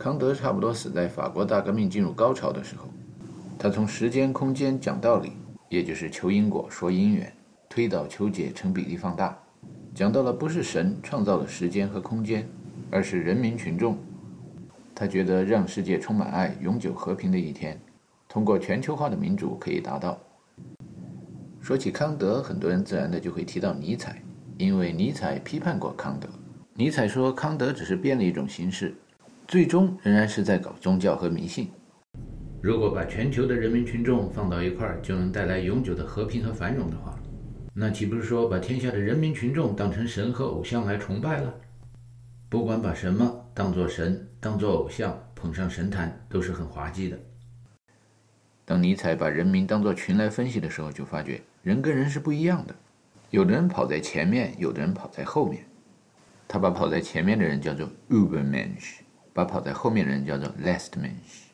康德差不多死在法国大革命进入高潮的时候。他从时间、空间讲道理，也就是求因果、说因缘，推导、求解、成比例放大，讲到了不是神创造了时间和空间，而是人民群众。他觉得让世界充满爱、永久和平的一天，通过全球化的民主可以达到。说起康德，很多人自然的就会提到尼采，因为尼采批判过康德。尼采说康德只是变了一种形式，最终仍然是在搞宗教和迷信。如果把全球的人民群众放到一块儿，就能带来永久的和平和繁荣的话，那岂不是说把天下的人民群众当成神和偶像来崇拜了？不管把什么当作神、当作偶像捧上神坛，都是很滑稽的。当尼采把人民当作群来分析的时候，就发觉人跟人是不一样的，有的人跑在前面，有的人跑在后面。他把跑在前面的人叫做 Ubermensch，把跑在后面的人叫做 last mans。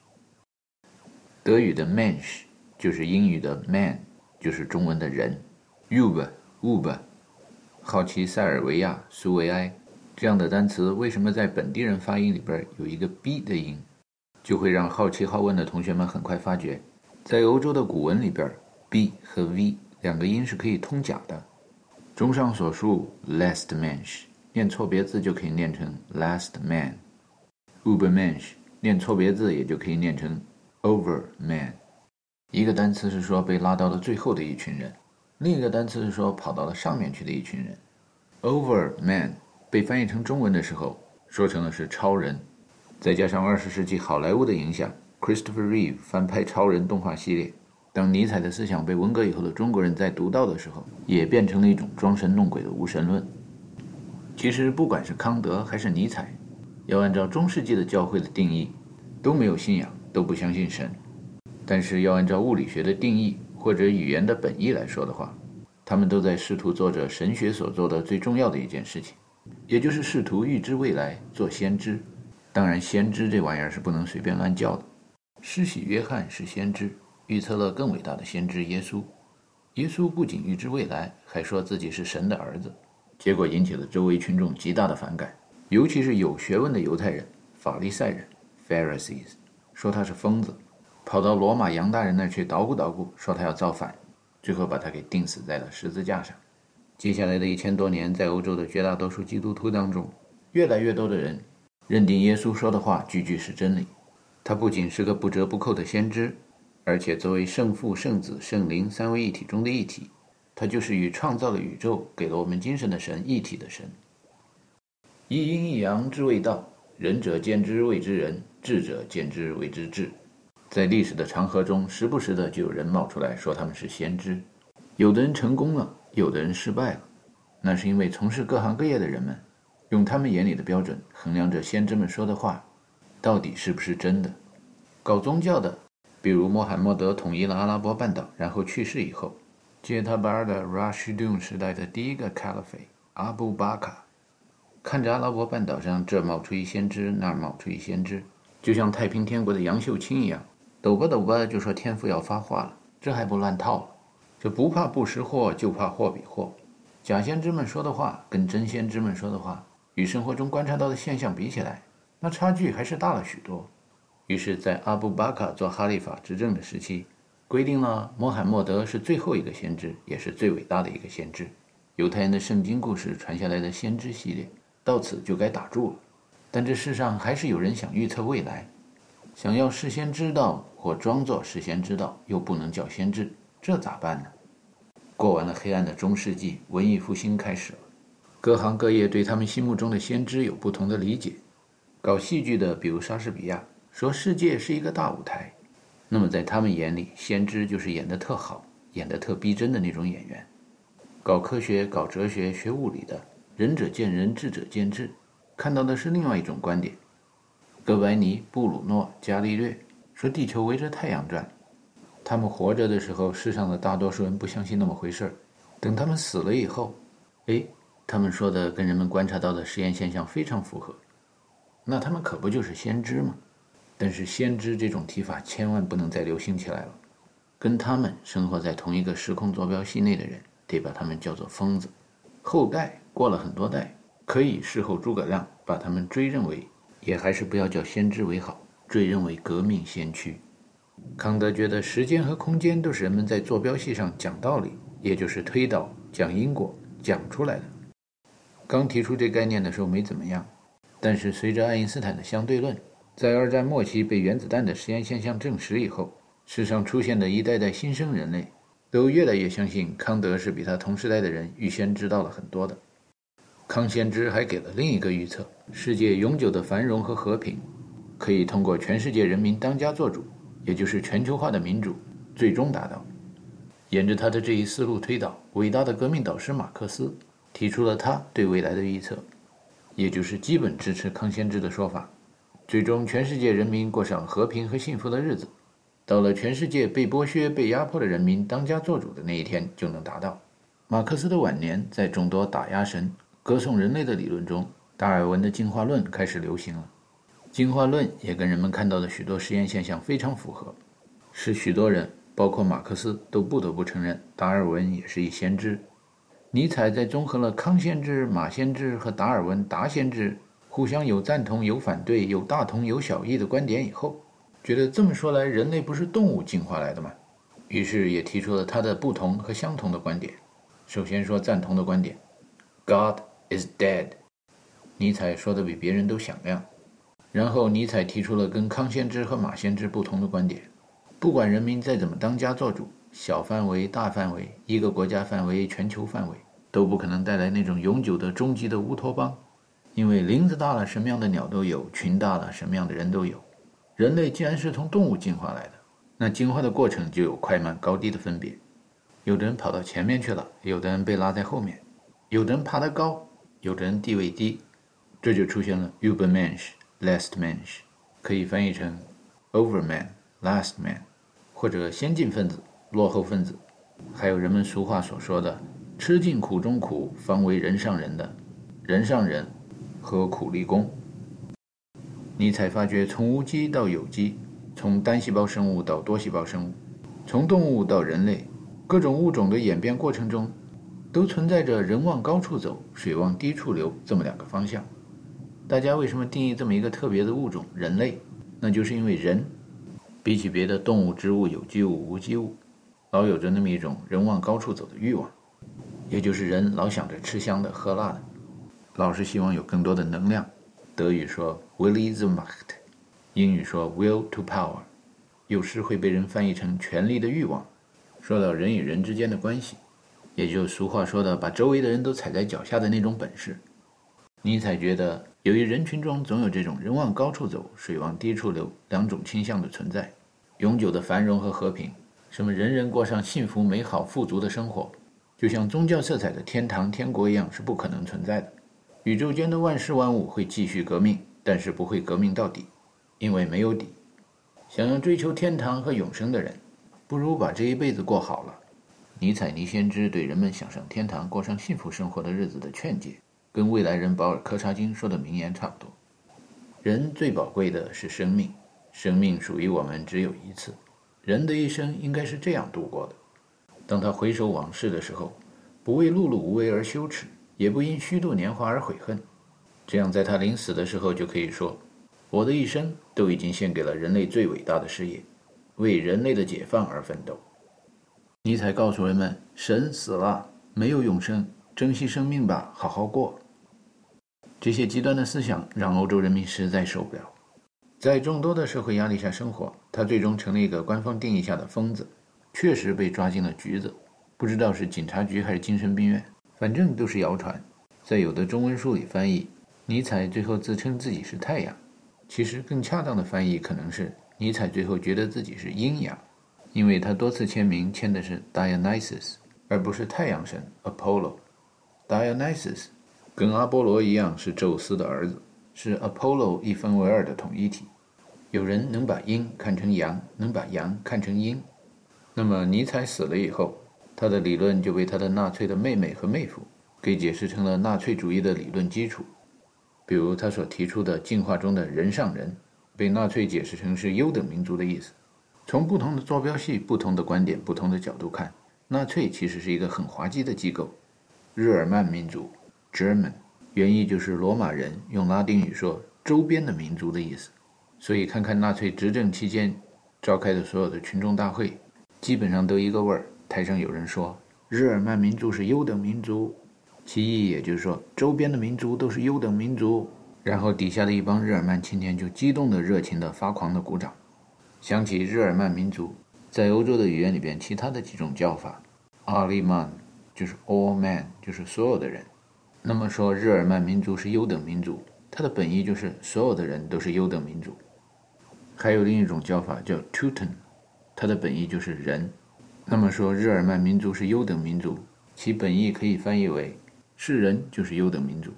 德语的 m a n s h 就是英语的 man，就是中文的人。Uber，Uber，好奇塞尔维亚、苏维埃。这样的单词为什么在本地人发音里边有一个 b 的音，就会让好奇好问的同学们很快发觉，在欧洲的古文里边，b 和 v 两个音是可以通假的。综上所述，last m a n s h 念错别字就可以念成 last Man mensch 念错别字也就可以念成 over man。一个单词是说被拉到了最后的一群人，另一个单词是说跑到了上面去的一群人，over man。被翻译成中文的时候，说成了是超人，再加上二十世纪好莱坞的影响，Christopher Reeve 翻拍超人动画系列，当尼采的思想被文革以后的中国人在读到的时候，也变成了一种装神弄鬼的无神论。其实不管是康德还是尼采，要按照中世纪的教会的定义，都没有信仰，都不相信神。但是要按照物理学的定义或者语言的本意来说的话，他们都在试图做着神学所做的最重要的一件事情。也就是试图预知未来，做先知。当然，先知这玩意儿是不能随便乱叫的。施洗约翰是先知，预测了更伟大的先知耶稣。耶稣不仅预知未来，还说自己是神的儿子，结果引起了周围群众极大的反感，尤其是有学问的犹太人、法利赛人 （Pharisees） 说他是疯子，跑到罗马杨大人那去捣鼓捣鼓，说他要造反，最后把他给钉死在了十字架上。接下来的一千多年，在欧洲的绝大多数基督徒当中，越来越多的人认定耶稣说的话句句是真理。他不仅是个不折不扣的先知，而且作为圣父、圣子、圣灵三位一体中的一体，他就是与创造了宇宙、给了我们精神的神一体的神。一阴一阳之谓道，仁者见之谓之仁，智者见之谓之智。在历史的长河中，时不时的就有人冒出来说他们是先知，有的人成功了。有的人失败了，那是因为从事各行各业的人们，用他们眼里的标准衡量着先知们说的话，到底是不是真的。搞宗教的，比如穆罕默德统一了阿拉伯半岛，然后去世以后，接他班的 Rashidun 时代的第一个 Caliph 阿布巴卡，看着阿拉伯半岛上这冒出一先知，那儿冒出一先知，就像太平天国的杨秀清一样，抖吧抖吧就说天父要发话了，这还不乱套了？这不怕不识货，就怕货比货。假先知们说的话跟真先知们说的话，与生活中观察到的现象比起来，那差距还是大了许多。于是，在阿布巴卡做哈利法执政的时期，规定了穆罕默德是最后一个先知，也是最伟大的一个先知。犹太人的圣经故事传下来的先知系列，到此就该打住了。但这世上还是有人想预测未来，想要事先知道或装作事先知道，又不能叫先知。这咋办呢？过完了黑暗的中世纪，文艺复兴开始了。各行各业对他们心目中的先知有不同的理解。搞戏剧的，比如莎士比亚，说世界是一个大舞台，那么在他们眼里，先知就是演得特好、演得特逼真的那种演员。搞科学、搞哲学、学物理的，仁者见仁，智者见智，看到的是另外一种观点。哥白尼、布鲁诺、伽利略说地球围着太阳转。他们活着的时候，世上的大多数人不相信那么回事儿。等他们死了以后，哎，他们说的跟人们观察到的实验现象非常符合。那他们可不就是先知吗？但是先知这种提法千万不能再流行起来了。跟他们生活在同一个时空坐标系内的人，得把他们叫做疯子。后代过了很多代，可以事后诸葛亮把他们追认为也还是不要叫先知为好，追认为革命先驱。康德觉得时间和空间都是人们在坐标系上讲道理，也就是推导、讲因果讲出来的。刚提出这概念的时候没怎么样，但是随着爱因斯坦的相对论在二战末期被原子弹的实验现象证实以后，世上出现的一代代新生人类都越来越相信康德是比他同时代的人预先知道了很多的。康先知还给了另一个预测：世界永久的繁荣和和平，可以通过全世界人民当家作主，也就是全球化的民主，最终达到。沿着他的这一思路推导，伟大的革命导师马克思提出了他对未来的预测，也就是基本支持康先知的说法：最终全世界人民过上和平和幸福的日子，到了全世界被剥削、被压迫的人民当家作主的那一天就能达到。马克思的晚年，在众多打压神。歌颂人类的理论中，达尔文的进化论开始流行了。进化论也跟人们看到的许多实验现象非常符合，使许多人，包括马克思，都不得不承认达尔文也是一先知。尼采在综合了康先知、马先知和达尔文达先知互相有赞同、有反对、有大同、有小异的观点以后，觉得这么说来，人类不是动物进化来的吗？于是也提出了他的不同和相同的观点。首先说赞同的观点：God。Is dead，尼采说的比别人都响亮。然后尼采提出了跟康先知和马先知不同的观点：不管人民再怎么当家做主，小范围、大范围、一个国家范围、全球范围，都不可能带来那种永久的、终极的乌托邦。因为林子大了，什么样的鸟都有；群大了，什么样的人都有。人类既然是从动物进化来的，那进化的过程就有快慢、高低的分别。有的人跑到前面去了，有的人被拉在后面，有的人爬得高。有的人地位低，这就出现了 Ubermensch、Last Mensch，可以翻译成 Overman、Last Man，或者先进分子、落后分子，还有人们俗话所说的“吃尽苦中苦，方为人上人”的人上人和苦力工。尼采发觉，从无机到有机，从单细胞生物到多细胞生物，从动物到人类，各种物种的演变过程中。都存在着“人往高处走，水往低处流”这么两个方向。大家为什么定义这么一个特别的物种——人类？那就是因为人，比起别的动物、植物、有机物、无机物，老有着那么一种人往高处走的欲望，也就是人老想着吃香的喝辣的，老是希望有更多的能量。德语说 “Will is the Macht”，英语说 “Will to Power”，有时会被人翻译成“权力的欲望”。说到人与人之间的关系。也就俗话说的，把周围的人都踩在脚下的那种本事。尼采觉得，由于人群中总有这种人往高处走，水往低处流两种倾向的存在，永久的繁荣和和平，什么人人过上幸福美好富足的生活，就像宗教色彩的天堂天国一样，是不可能存在的。宇宙间的万事万物会继续革命，但是不会革命到底，因为没有底。想要追求天堂和永生的人，不如把这一辈子过好了。尼采尼先知对人们想上天堂、过上幸福生活的日子的劝诫，跟未来人保尔柯察金说的名言差不多。人最宝贵的是生命，生命属于我们只有一次。人的一生应该是这样度过的：当他回首往事的时候，不为碌碌无为而羞耻，也不因虚度年华而悔恨。这样，在他临死的时候就可以说：“我的一生都已经献给了人类最伟大的事业，为人类的解放而奋斗。”尼采告诉人们：“神死了，没有永生，珍惜生命吧，好好过。”这些极端的思想让欧洲人民实在受不了。在众多的社会压力下生活，他最终成了一个官方定义下的疯子，确实被抓进了局子，不知道是警察局还是精神病院，反正都是谣传。在有的中文书里翻译，尼采最后自称自己是太阳，其实更恰当的翻译可能是尼采最后觉得自己是阴阳。因为他多次签名签的是 Dionysus，而不是太阳神 Apollo。Dionysus 跟阿波罗一样是宙斯的儿子，是 Apollo 一分为二的统一体。有人能把阴看成阳，能把阳看成阴。那么尼采死了以后，他的理论就被他的纳粹的妹妹和妹夫给解释成了纳粹主义的理论基础。比如他所提出的进化中的人上人，被纳粹解释成是优等民族的意思。从不同的坐标系、不同的观点、不同的角度看，纳粹其实是一个很滑稽的机构。日耳曼民族 （German） 原意就是罗马人用拉丁语说周边的民族的意思。所以看看纳粹执政期间召开的所有的群众大会，基本上都一个味儿。台上有人说日耳曼民族是优等民族，其意也就是说周边的民族都是优等民族。然后底下的一帮日耳曼青年就激动的、热情的、发狂的鼓掌。想起日耳曼民族在欧洲的语言里边其他的几种叫法，阿利曼就是 all man，就是所有的人。那么说日耳曼民族是优等民族，它的本意就是所有的人都是优等民族。还有另一种叫法叫 Teuton，它的本意就是人。那么说日耳曼民族是优等民族，其本意可以翻译为是人就是优等民族。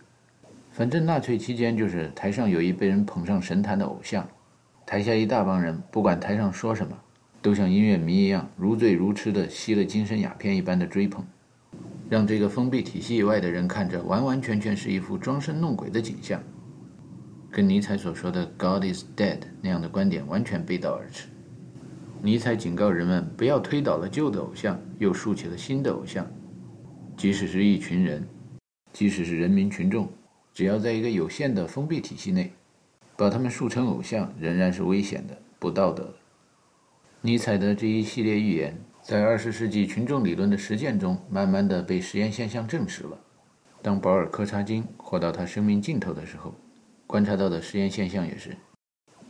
反正纳粹期间就是台上有一被人捧上神坛的偶像，台下一大帮人不管台上说什么，都像音乐迷一样如醉如痴的吸了精神鸦片一般的追捧，让这个封闭体系以外的人看着完完全全是一幅装神弄鬼的景象，跟尼采所说的 “God is dead” 那样的观点完全背道而驰。尼采警告人们不要推倒了旧的偶像，又竖起了新的偶像，即使是一群人，即使是人民群众。只要在一个有限的封闭体系内，把他们树成偶像，仍然是危险的、不道德的。尼采的这一系列预言，在二十世纪群众理论的实践中，慢慢的被实验现象证实了。当保尔柯察金活到他生命尽头的时候，观察到的实验现象也是：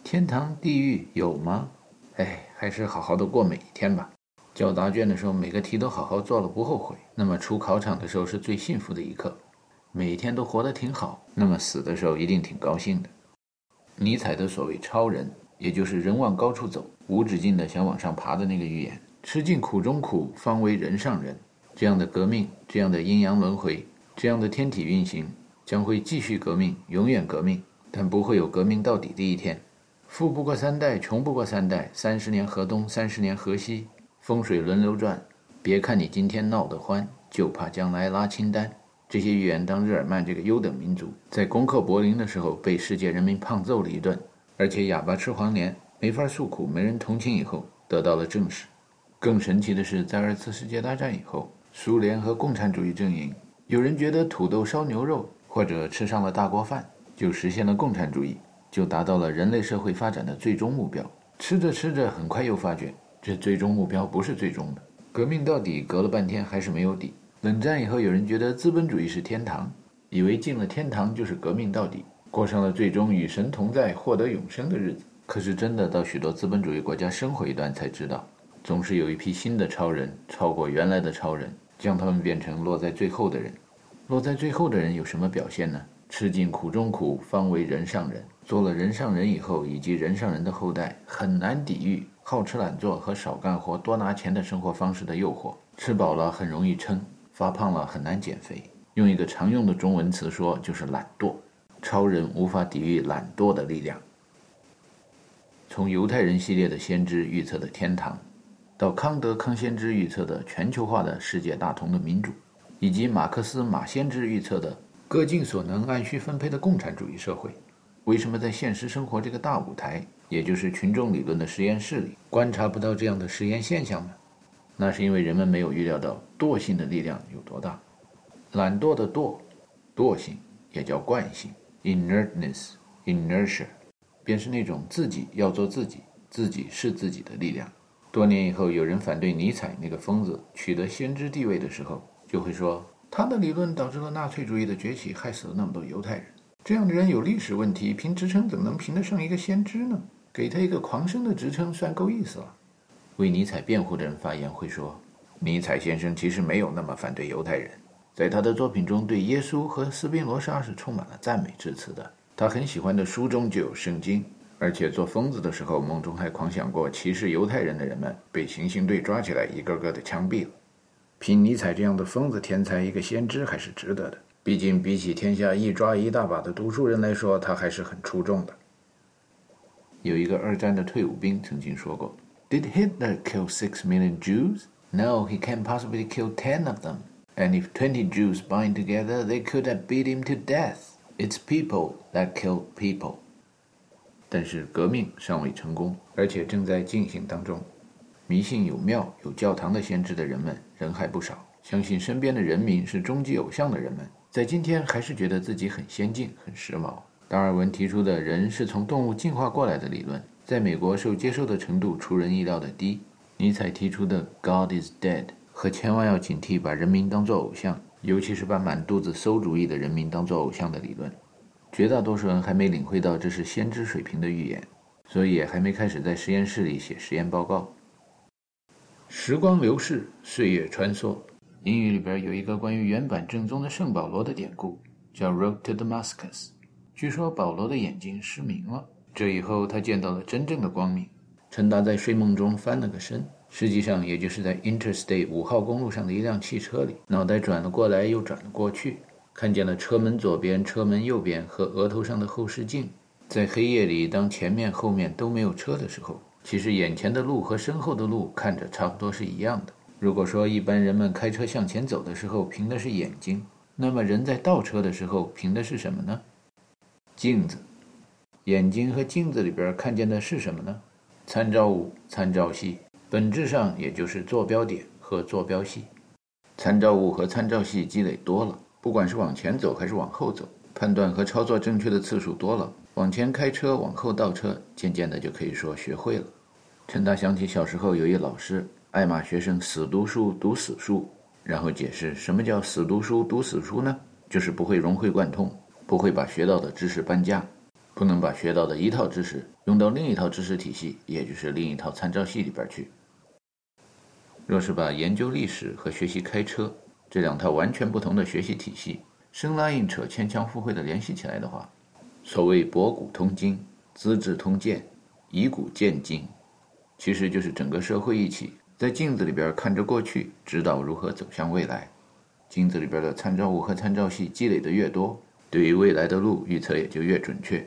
天堂、地狱有吗？哎，还是好好的过每一天吧。交答卷的时候，每个题都好好做了，不后悔。那么出考场的时候，是最幸福的一刻。每天都活得挺好，那么死的时候一定挺高兴的。尼采的所谓超人，也就是人往高处走，无止境的想往上爬的那个预言，吃尽苦中苦，方为人上人。这样的革命，这样的阴阳轮回，这样的天体运行，将会继续革命，永远革命，但不会有革命到底的一天。富不过三代，穷不过三代，三十年河东，三十年河西，风水轮流转。别看你今天闹得欢，就怕将来拉清单。这些预言，当日耳曼这个优等民族在攻克柏林的时候，被世界人民胖揍了一顿，而且哑巴吃黄连，没法诉苦，没人同情以后，得到了证实。更神奇的是，在二次世界大战以后，苏联和共产主义阵营，有人觉得土豆烧牛肉或者吃上了大锅饭，就实现了共产主义，就达到了人类社会发展的最终目标。吃着吃着，很快又发觉这最终目标不是最终的，革命到底，隔了半天还是没有底。冷战以后，有人觉得资本主义是天堂，以为进了天堂就是革命到底，过上了最终与神同在、获得永生的日子。可是，真的到许多资本主义国家生活一段，才知道，总是有一批新的超人超过原来的超人，将他们变成落在最后的人。落在最后的人有什么表现呢？吃尽苦中苦，方为人上人。做了人上人以后，以及人上人的后代，很难抵御好吃懒做和少干活、多拿钱的生活方式的诱惑。吃饱了很容易撑。发胖了很难减肥，用一个常用的中文词说就是懒惰。超人无法抵御懒惰的力量。从犹太人系列的先知预测的天堂，到康德康先知预测的全球化的世界大同的民主，以及马克思马先知预测的各尽所能按需分配的共产主义社会，为什么在现实生活这个大舞台，也就是群众理论的实验室里，观察不到这样的实验现象呢？那是因为人们没有预料到惰性的力量有多大。懒惰的惰，惰性也叫惯性 （inertness, inertia），便是那种自己要做自己、自己是自己的力量。多年以后，有人反对尼采那个疯子取得先知地位的时候，就会说他的理论导致了纳粹主义的崛起，害死了那么多犹太人。这样的人有历史问题，评职称怎么能评得上一个先知呢？给他一个狂生的职称，算够意思了。为尼采辩护的人发言会说，尼采先生其实没有那么反对犹太人，在他的作品中对耶稣和斯宾罗莎是充满了赞美之词的。他很喜欢的书中就有圣经，而且做疯子的时候，梦中还狂想过歧视犹太人的人们被行刑队抓起来一个个的枪毙了。凭尼采这样的疯子天才，一个先知还是值得的。毕竟比起天下一抓一大把的读书人来说，他还是很出众的。有一个二战的退伍兵曾经说过。Did Hitler kill six million Jews? No, he can't possibly kill ten of them. And if twenty Jews bind together, they could have beat him to death. It's people that kill people. 但是革命尚未成功，而且正在进行当中。迷信有庙有教堂的先知的人们人还不少，相信身边的人民是终极偶像的人们，在今天还是觉得自己很先进、很时髦。达尔文提出的人是从动物进化过来的理论，在美国受接受的程度出人意料的低。尼采提出的 “God is dead” 和千万要警惕把人民当作偶像，尤其是把满肚子馊主意的人民当作偶像的理论，绝大多数人还没领会到这是先知水平的预言，所以也还没开始在实验室里写实验报告。时光流逝，岁月穿梭。英语里边有一个关于原版正宗的圣保罗的典故，叫 “Road to Damascus”。据说保罗的眼睛失明了，这以后他见到了真正的光明。陈达在睡梦中翻了个身，实际上也就是在 Interstate 五号公路上的一辆汽车里，脑袋转了过来又转了过去，看见了车门左边、车门右边和额头上的后视镜。在黑夜里，当前面、后面都没有车的时候，其实眼前的路和身后的路看着差不多是一样的。如果说一般人们开车向前走的时候凭的是眼睛，那么人在倒车的时候凭的是什么呢？镜子，眼睛和镜子里边看见的是什么呢？参照物、参照系，本质上也就是坐标点和坐标系。参照物和参照系积累多了，不管是往前走还是往后走，判断和操作正确的次数多了，往前开车、往后倒车，渐渐的就可以说学会了。陈达想起小时候有一老师爱骂学生死读书、读死书，然后解释什么叫死读书、读死书呢？就是不会融会贯通。不会把学到的知识搬家，不能把学到的一套知识用到另一套知识体系，也就是另一套参照系里边去。若是把研究历史和学习开车这两套完全不同的学习体系生拉硬扯、牵强附会的联系起来的话，所谓博古通今、资治通鉴、以古鉴今，其实就是整个社会一起在镜子里边看着过去，指导如何走向未来。镜子里边的参照物和参照系积累的越多。对于未来的路预测也就越准确，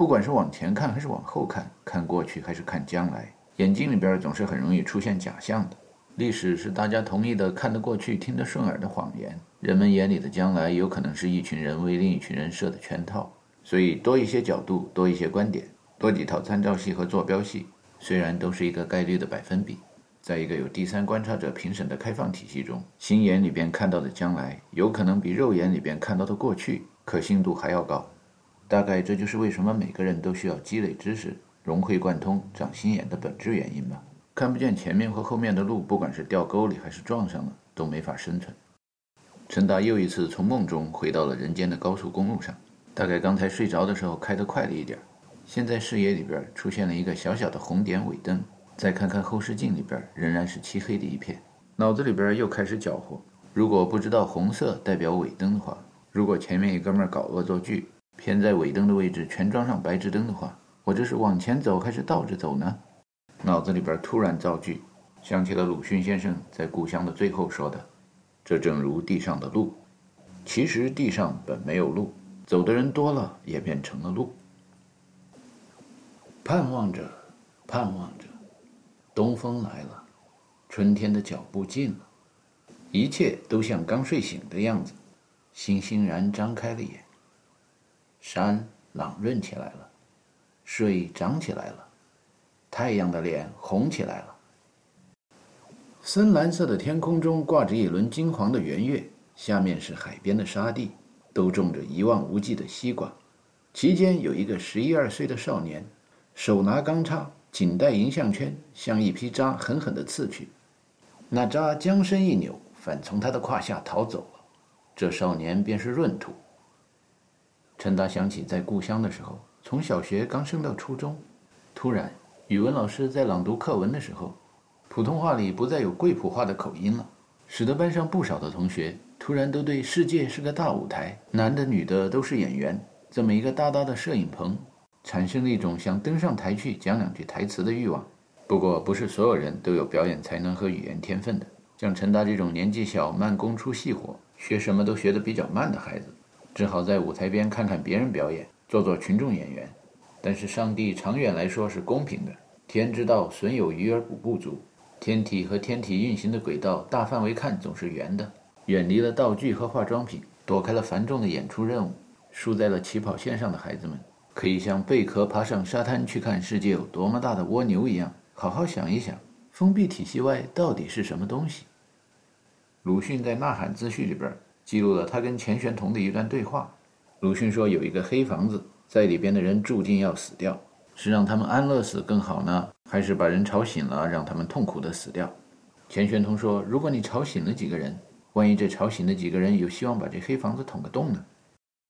不管是往前看还是往后看，看过去还是看将来，眼睛里边总是很容易出现假象的。历史是大家同意的看得过去、听得顺耳的谎言，人们眼里的将来有可能是一群人为另一群人设的圈套。所以多一些角度，多一些观点，多几套参照系和坐标系，虽然都是一个概率的百分比。在一个有第三观察者评审的开放体系中，心眼里边看到的将来，有可能比肉眼里边看到的过去可信度还要高。大概这就是为什么每个人都需要积累知识、融会贯通、长心眼的本质原因吧。看不见前面和后面的路，不管是掉沟里还是撞上了，都没法生存。陈达又一次从梦中回到了人间的高速公路上，大概刚才睡着的时候开得快了一点，现在视野里边出现了一个小小的红点尾灯。再看看后视镜里边，仍然是漆黑的一片。脑子里边又开始搅和：如果不知道红色代表尾灯的话，如果前面一哥们儿搞恶作剧，偏在尾灯的位置全装上白炽灯的话，我这是往前走还是倒着走呢？脑子里边突然造句，想起了鲁迅先生在《故乡》的最后说的：“这正如地上的路，其实地上本没有路，走的人多了，也变成了路。”盼望着，盼望着。东风来了，春天的脚步近了，一切都像刚睡醒的样子，欣欣然张开了眼。山朗润起来了，水涨起来了，太阳的脸红起来了。深蓝色的天空中挂着一轮金黄的圆月，下面是海边的沙地，都种着一望无际的西瓜，其间有一个十一二岁的少年，手拿钢叉。颈带银项圈向一匹渣狠狠地刺去，那渣将身一扭，反从他的胯下逃走了。这少年便是闰土。陈达想起在故乡的时候，从小学刚升到初中，突然语文老师在朗读课文的时候，普通话里不再有贵普话的口音了，使得班上不少的同学突然都对“世界是个大舞台，男的女的都是演员”这么一个大大的摄影棚。产生了一种想登上台去讲两句台词的欲望。不过，不是所有人都有表演才能和语言天分的。像陈达这种年纪小、慢工出细活、学什么都学得比较慢的孩子，只好在舞台边看看别人表演，做做群众演员。但是，上帝长远来说是公平的。天之道，损有余而补不足。天体和天体运行的轨道，大范围看总是圆的。远离了道具和化妆品，躲开了繁重的演出任务，输在了起跑线上的孩子们。可以像贝壳爬上沙滩去看世界有多么大的蜗牛一样，好好想一想，封闭体系外到底是什么东西。鲁迅在《呐喊》自序里边记录了他跟钱玄同的一段对话。鲁迅说，有一个黑房子在里边的人注定要死掉，是让他们安乐死更好呢，还是把人吵醒了，让他们痛苦的死掉？钱玄同说：“如果你吵醒了几个人，万一这吵醒的几个人有希望把这黑房子捅个洞呢？”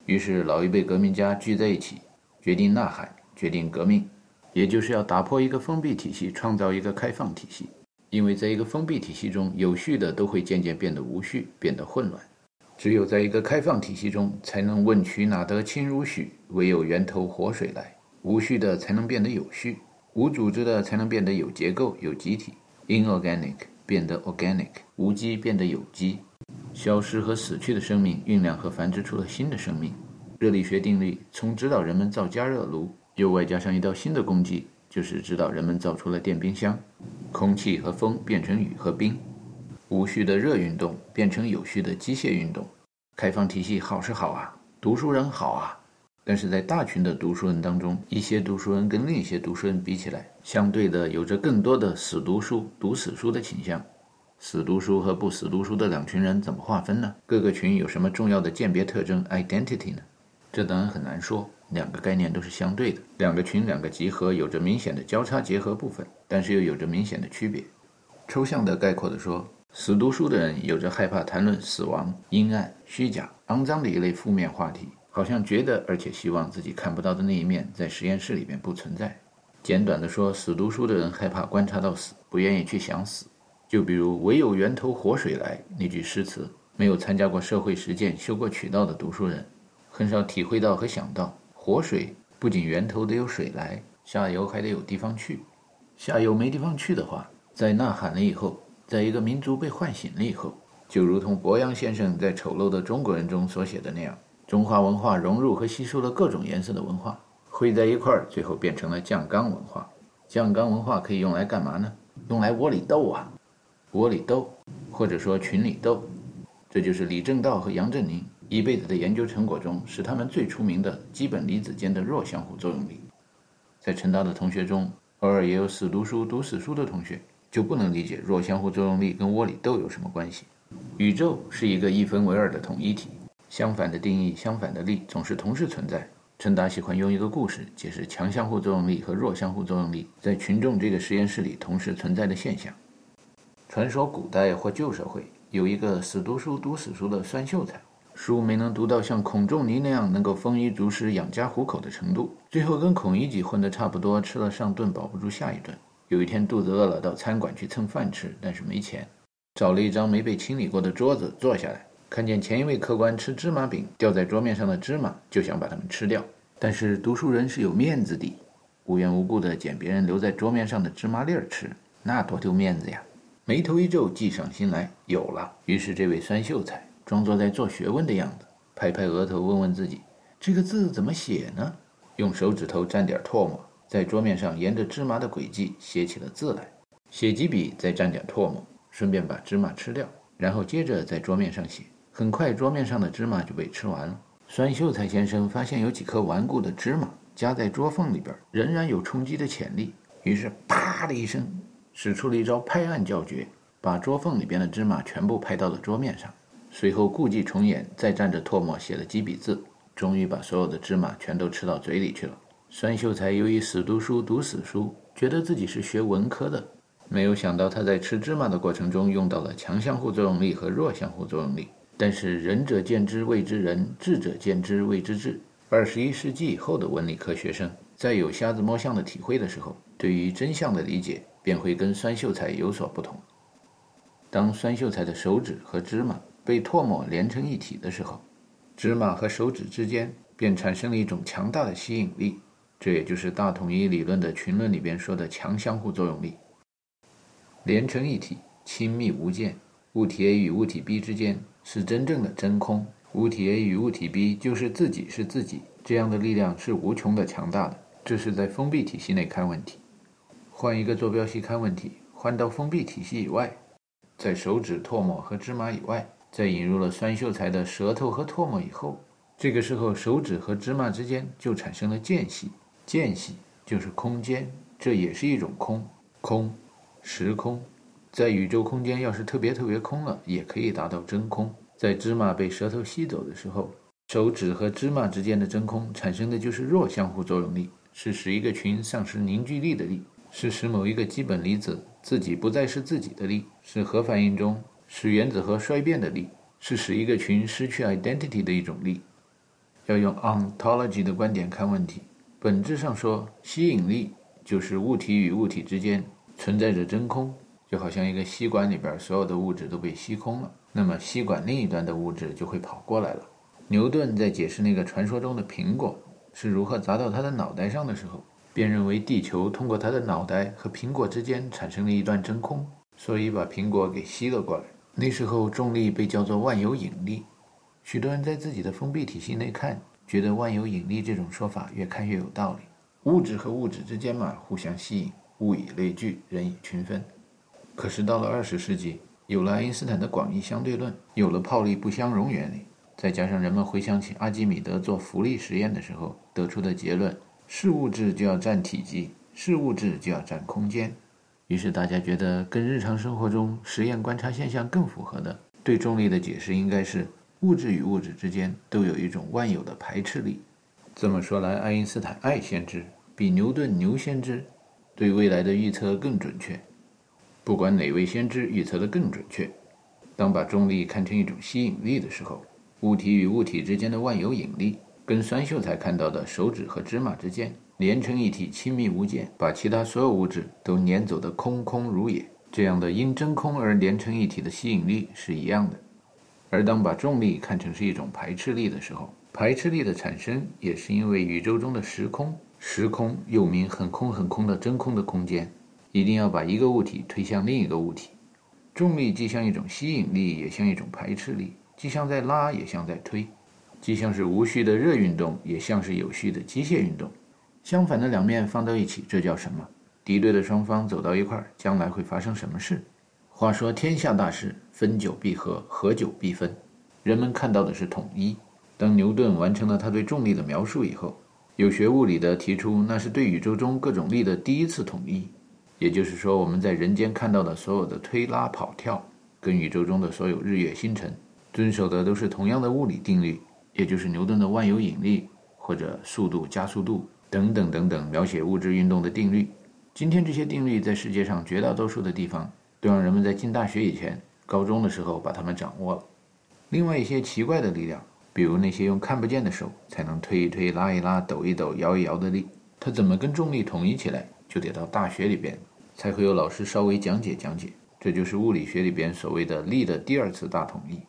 于是老一辈革命家聚在一起，决定呐喊，决定革命，也就是要打破一个封闭体系，创造一个开放体系。因为在一个封闭体系中，有序的都会渐渐变得无序，变得混乱。只有在一个开放体系中，才能问渠哪得清如许？唯有源头活水来。无序的才能变得有序，无组织的才能变得有结构、有集体。inorganic 变得 organic，无机变得有机。消失和死去的生命酝酿和繁殖出了新的生命。热力学定律从指导人们造加热炉，又外加上一道新的功绩，就是指导人们造出了电冰箱。空气和风变成雨和冰。无序的热运动变成有序的机械运动，开放体系好是好啊，读书人好啊，但是在大群的读书人当中，一些读书人跟另一些读书人比起来，相对的有着更多的死读书、读死书的倾向。死读书和不死读书的两群人怎么划分呢？各个群有什么重要的鉴别特征 （identity） 呢？这当然很难说，两个概念都是相对的，两个群、两个集合有着明显的交叉结合部分，但是又有着明显的区别。抽象的概括的说。死读书的人有着害怕谈论死亡、阴暗、虚假、肮脏的一类负面话题，好像觉得而且希望自己看不到的那一面在实验室里面不存在。简短的说，死读书的人害怕观察到死，不愿意去想死。就比如“唯有源头活水来”那句诗词，没有参加过社会实践、修过渠道的读书人，很少体会到和想到，活水不仅源头得有水来，下游还得有地方去。下游没地方去的话，在呐喊了以后。在一个民族被唤醒了以后，就如同博洋先生在《丑陋的中国人》中所写的那样，中华文化融入和吸收了各种颜色的文化，汇在一块儿，最后变成了酱缸文化。酱缸文化可以用来干嘛呢？用来窝里斗啊，窝里斗，或者说群里斗。这就是李政道和杨振宁一辈子的研究成果中，使他们最出名的基本粒子间的弱相互作用力。在陈大的同学中，偶尔也有死读书、读死书的同学。就不能理解弱相互作用力跟窝里斗有什么关系？宇宙是一个一分为二的统一体，相反的定义、相反的力总是同时存在。陈达喜欢用一个故事解释强相互作用力和弱相互作用力在群众这个实验室里同时存在的现象。传说古代或旧社会有一个死读书、读死书的酸秀才，书没能读到像孔仲尼那样能够丰衣足食、养家糊口的程度，最后跟孔乙己混得差不多，吃了上顿保不住下一顿。有一天肚子饿了，到餐馆去蹭饭吃，但是没钱，找了一张没被清理过的桌子坐下来，看见前一位客官吃芝麻饼，掉在桌面上的芝麻，就想把它们吃掉。但是读书人是有面子的，无缘无故的捡别人留在桌面上的芝麻粒儿吃，那多丢面子呀！眉头一皱，计上心来，有了。于是这位酸秀才装作在做学问的样子，拍拍额头，问问自己：这个字怎么写呢？用手指头蘸点唾沫。在桌面上沿着芝麻的轨迹写起了字来，写几笔，再蘸点唾沫，顺便把芝麻吃掉，然后接着在桌面上写。很快，桌面上的芝麻就被吃完了。酸秀才先生发现有几颗顽固的芝麻夹在桌缝里边，仍然有冲击的潜力，于是啪的一声，使出了一招拍案叫绝，把桌缝里边的芝麻全部拍到了桌面上。随后故伎重演，再蘸着唾沫写了几笔字，终于把所有的芝麻全都吃到嘴里去了。酸秀才由于死读书、读死书，觉得自己是学文科的，没有想到他在吃芝麻的过程中用到了强相互作用力和弱相互作用力。但是仁者见之谓之仁，智者见之谓之智。二十一世纪以后的文理科学生，在有瞎子摸象的体会的时候，对于真相的理解便会跟酸秀才有所不同。当酸秀才的手指和芝麻被唾沫连成一体的时候，芝麻和手指之间便产生了一种强大的吸引力。这也就是大统一理论的群论里边说的强相互作用力，连成一体，亲密无间。物体 A 与物体 B 之间是真正的真空，物体 A 与物体 B 就是自己是自己，这样的力量是无穷的强大的。这是在封闭体系内看问题，换一个坐标系看问题，换到封闭体系以外，在手指、唾沫和芝麻以外，在引入了酸秀才的舌头和唾沫以后，这个时候手指和芝麻之间就产生了间隙。间隙就是空间，这也是一种空，空，时空，在宇宙空间要是特别特别空了，也可以达到真空。在芝麻被舌头吸走的时候，手指和芝麻之间的真空产生的就是弱相互作用力，是使一个群丧失凝聚力的力，是使某一个基本粒子自己不再是自己的力，是核反应中使原子核衰变的力，是使一个群失去 identity 的一种力。要用 ontology 的观点看问题，本质上说，吸引力就是物体与物体之间存在着真空，就好像一个吸管里边所有的物质都被吸空了，那么吸管另一端的物质就会跑过来了。牛顿在解释那个传说中的苹果是如何砸到他的脑袋上的时候，便认为地球通过他的脑袋和苹果之间产生了一段真空，所以把苹果给吸了过来。那时候重力被叫做万有引力。许多人在自己的封闭体系内看，觉得万有引力这种说法越看越有道理。物质和物质之间嘛，互相吸引，物以类聚，人以群分。可是到了二十世纪，有了爱因斯坦的广义相对论，有了泡利不相容原理，再加上人们回想起阿基米德做浮力实验的时候得出的结论：是物质就要占体积，是物质就要占空间。于是大家觉得，跟日常生活中实验观察现象更符合的对重力的解释，应该是。物质与物质之间都有一种万有的排斥力。这么说来，爱因斯坦爱先知比牛顿牛先知对未来的预测更准确。不管哪位先知预测的更准确，当把重力看成一种吸引力的时候，物体与物体之间的万有引力，跟酸秀才看到的手指和芝麻之间连成一体、亲密无间，把其他所有物质都撵走的空空如也，这样的因真空而连成一体的吸引力是一样的。而当把重力看成是一种排斥力的时候，排斥力的产生也是因为宇宙中的时空，时空又名很空很空的真空的空间，一定要把一个物体推向另一个物体。重力既像一种吸引力，也像一种排斥力，既像在拉，也像在推，既像是无序的热运动，也像是有序的机械运动。相反的两面放到一起，这叫什么？敌对的双方走到一块儿，将来会发生什么事？话说天下大事，分久必合，合久必分。人们看到的是统一。当牛顿完成了他对重力的描述以后，有学物理的提出那是对宇宙中各种力的第一次统一。也就是说，我们在人间看到的所有的推拉跑跳，跟宇宙中的所有日月星辰，遵守的都是同样的物理定律，也就是牛顿的万有引力或者速度加速度等等等等描写物质运动的定律。今天这些定律在世界上绝大多数的地方。都让人们在进大学以前、高中的时候把它们掌握了。另外一些奇怪的力量，比如那些用看不见的手才能推一推、拉一拉、抖一抖、摇一摇的力，它怎么跟重力统一起来，就得到大学里边才会有老师稍微讲解讲解。这就是物理学里边所谓的力的第二次大统一。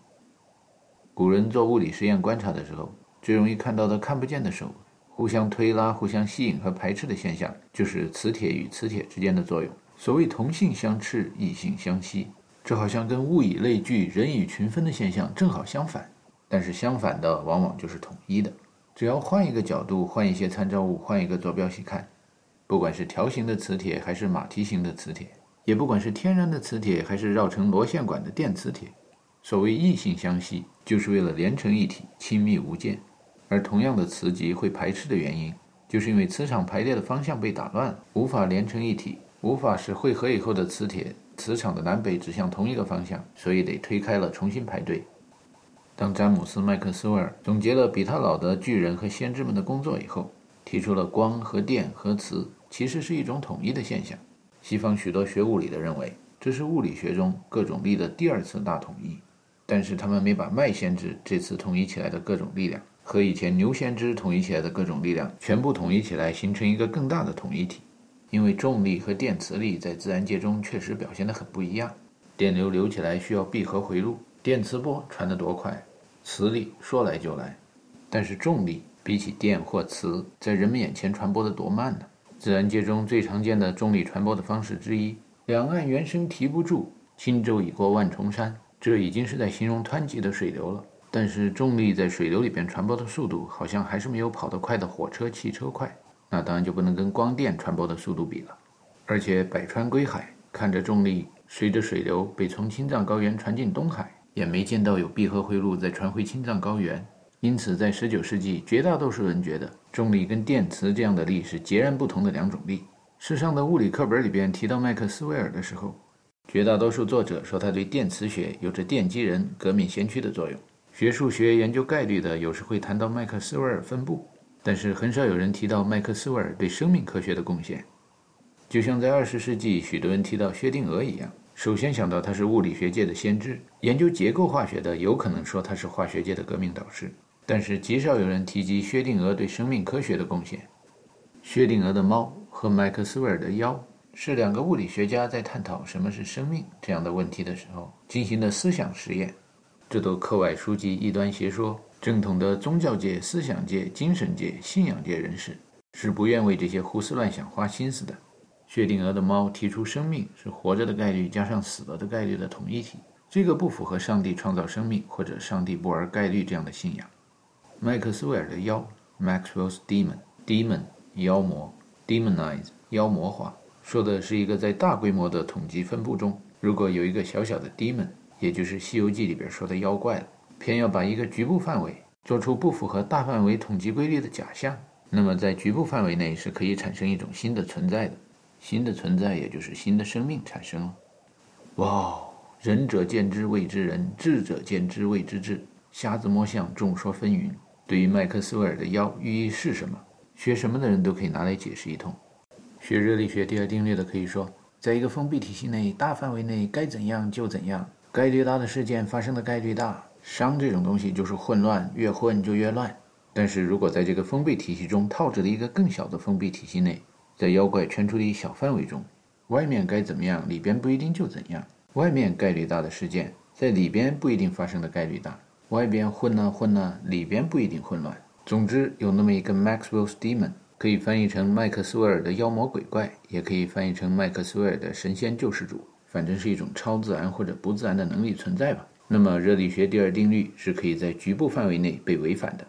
古人做物理实验观察的时候，最容易看到的看不见的手互相推拉、互相吸引和排斥的现象，就是磁铁与磁铁之间的作用。所谓同性相斥，异性相吸，这好像跟物以类聚，人以群分的现象正好相反。但是相反的往往就是统一的。只要换一个角度，换一些参照物，换一个坐标系看，不管是条形的磁铁还是马蹄形的磁铁，也不管是天然的磁铁还是绕成螺线管的电磁铁，所谓异性相吸，就是为了连成一体，亲密无间。而同样的磁极会排斥的原因，就是因为磁场排列的方向被打乱了，无法连成一体。无法使汇合以后的磁铁磁场的南北指向同一个方向，所以得推开了重新排队。当詹姆斯·麦克斯韦尔总结了比他老的巨人和先知们的工作以后，提出了光和电和磁其实是一种统一的现象。西方许多学物理的认为这是物理学中各种力的第二次大统一，但是他们没把麦先知这次统一起来的各种力量和以前牛先知统一起来的各种力量全部统一起来，形成一个更大的统一体。因为重力和电磁力在自然界中确实表现得很不一样，电流流起来需要闭合回路，电磁波传得多快，磁力说来就来。但是重力比起电或磁，在人们眼前传播的多慢呢？自然界中最常见的重力传播的方式之一，两岸猿声啼不住，轻舟已过万重山，这已经是在形容湍急的水流了。但是重力在水流里边传播的速度，好像还是没有跑得快的火车、汽车快。那当然就不能跟光电传播的速度比了，而且百川归海，看着重力随着水流被从青藏高原传进东海，也没见到有闭合回路再传回青藏高原。因此，在十九世纪，绝大多数人觉得重力跟电磁这样的力是截然不同的两种力。世上的物理课本里边提到麦克斯韦尔的时候，绝大多数作者说他对电磁学有着奠基人、革命先驱的作用。学数学研究概率的有时会谈到麦克斯韦尔分布，但是很少有人提到麦克斯韦尔对生命科学的贡献。就像在二十世纪，许多人提到薛定谔一样，首先想到他是物理学界的先知。研究结构化学的有可能说他是化学界的革命导师，但是极少有人提及薛定谔对生命科学的贡献。薛定谔的猫和麦克斯韦尔的妖是两个物理学家在探讨什么是生命这样的问题的时候进行的思想实验。这都课外书籍异端邪说，正统的宗教界、思想界、精神界、信仰界人士是不愿为这些胡思乱想花心思的。薛定谔的猫提出，生命是活着的概率加上死了的概率的统一体，这个不符合上帝创造生命或者上帝不玩概率这样的信仰。麦克斯韦尔的妖 （Maxwell's Demon），Demon 妖魔，Demonize 妖魔化，说的是一个在大规模的统计分布中，如果有一个小小的 Demon，也就是《西游记》里边说的妖怪了，偏要把一个局部范围做出不符合大范围统计规律的假象，那么在局部范围内是可以产生一种新的存在的。新的存在，也就是新的生命产生了。哇！仁者见之谓之仁，智者见之谓之智。瞎子摸象，众说纷纭。对于麦克斯韦尔的妖寓意是什么？学什么的人都可以拿来解释一通。学热力学第二定律的可以说，在一个封闭体系内，大范围内该怎样就怎样。概率大的事件发生的概率大。熵这种东西就是混乱，越混就越乱。但是如果在这个封闭体系中套着的一个更小的封闭体系内，在妖怪圈出的一小范围中，外面该怎么样，里边不一定就怎样。外面概率大的事件，在里边不一定发生的概率大。外边混呢混呢，里边不一定混乱。总之，有那么一个 Maxwell's Demon，可以翻译成麦克斯韦尔的妖魔鬼怪，也可以翻译成麦克斯韦尔的神仙救世主，反正是一种超自然或者不自然的能力存在吧。那么，热力学第二定律是可以在局部范围内被违反的。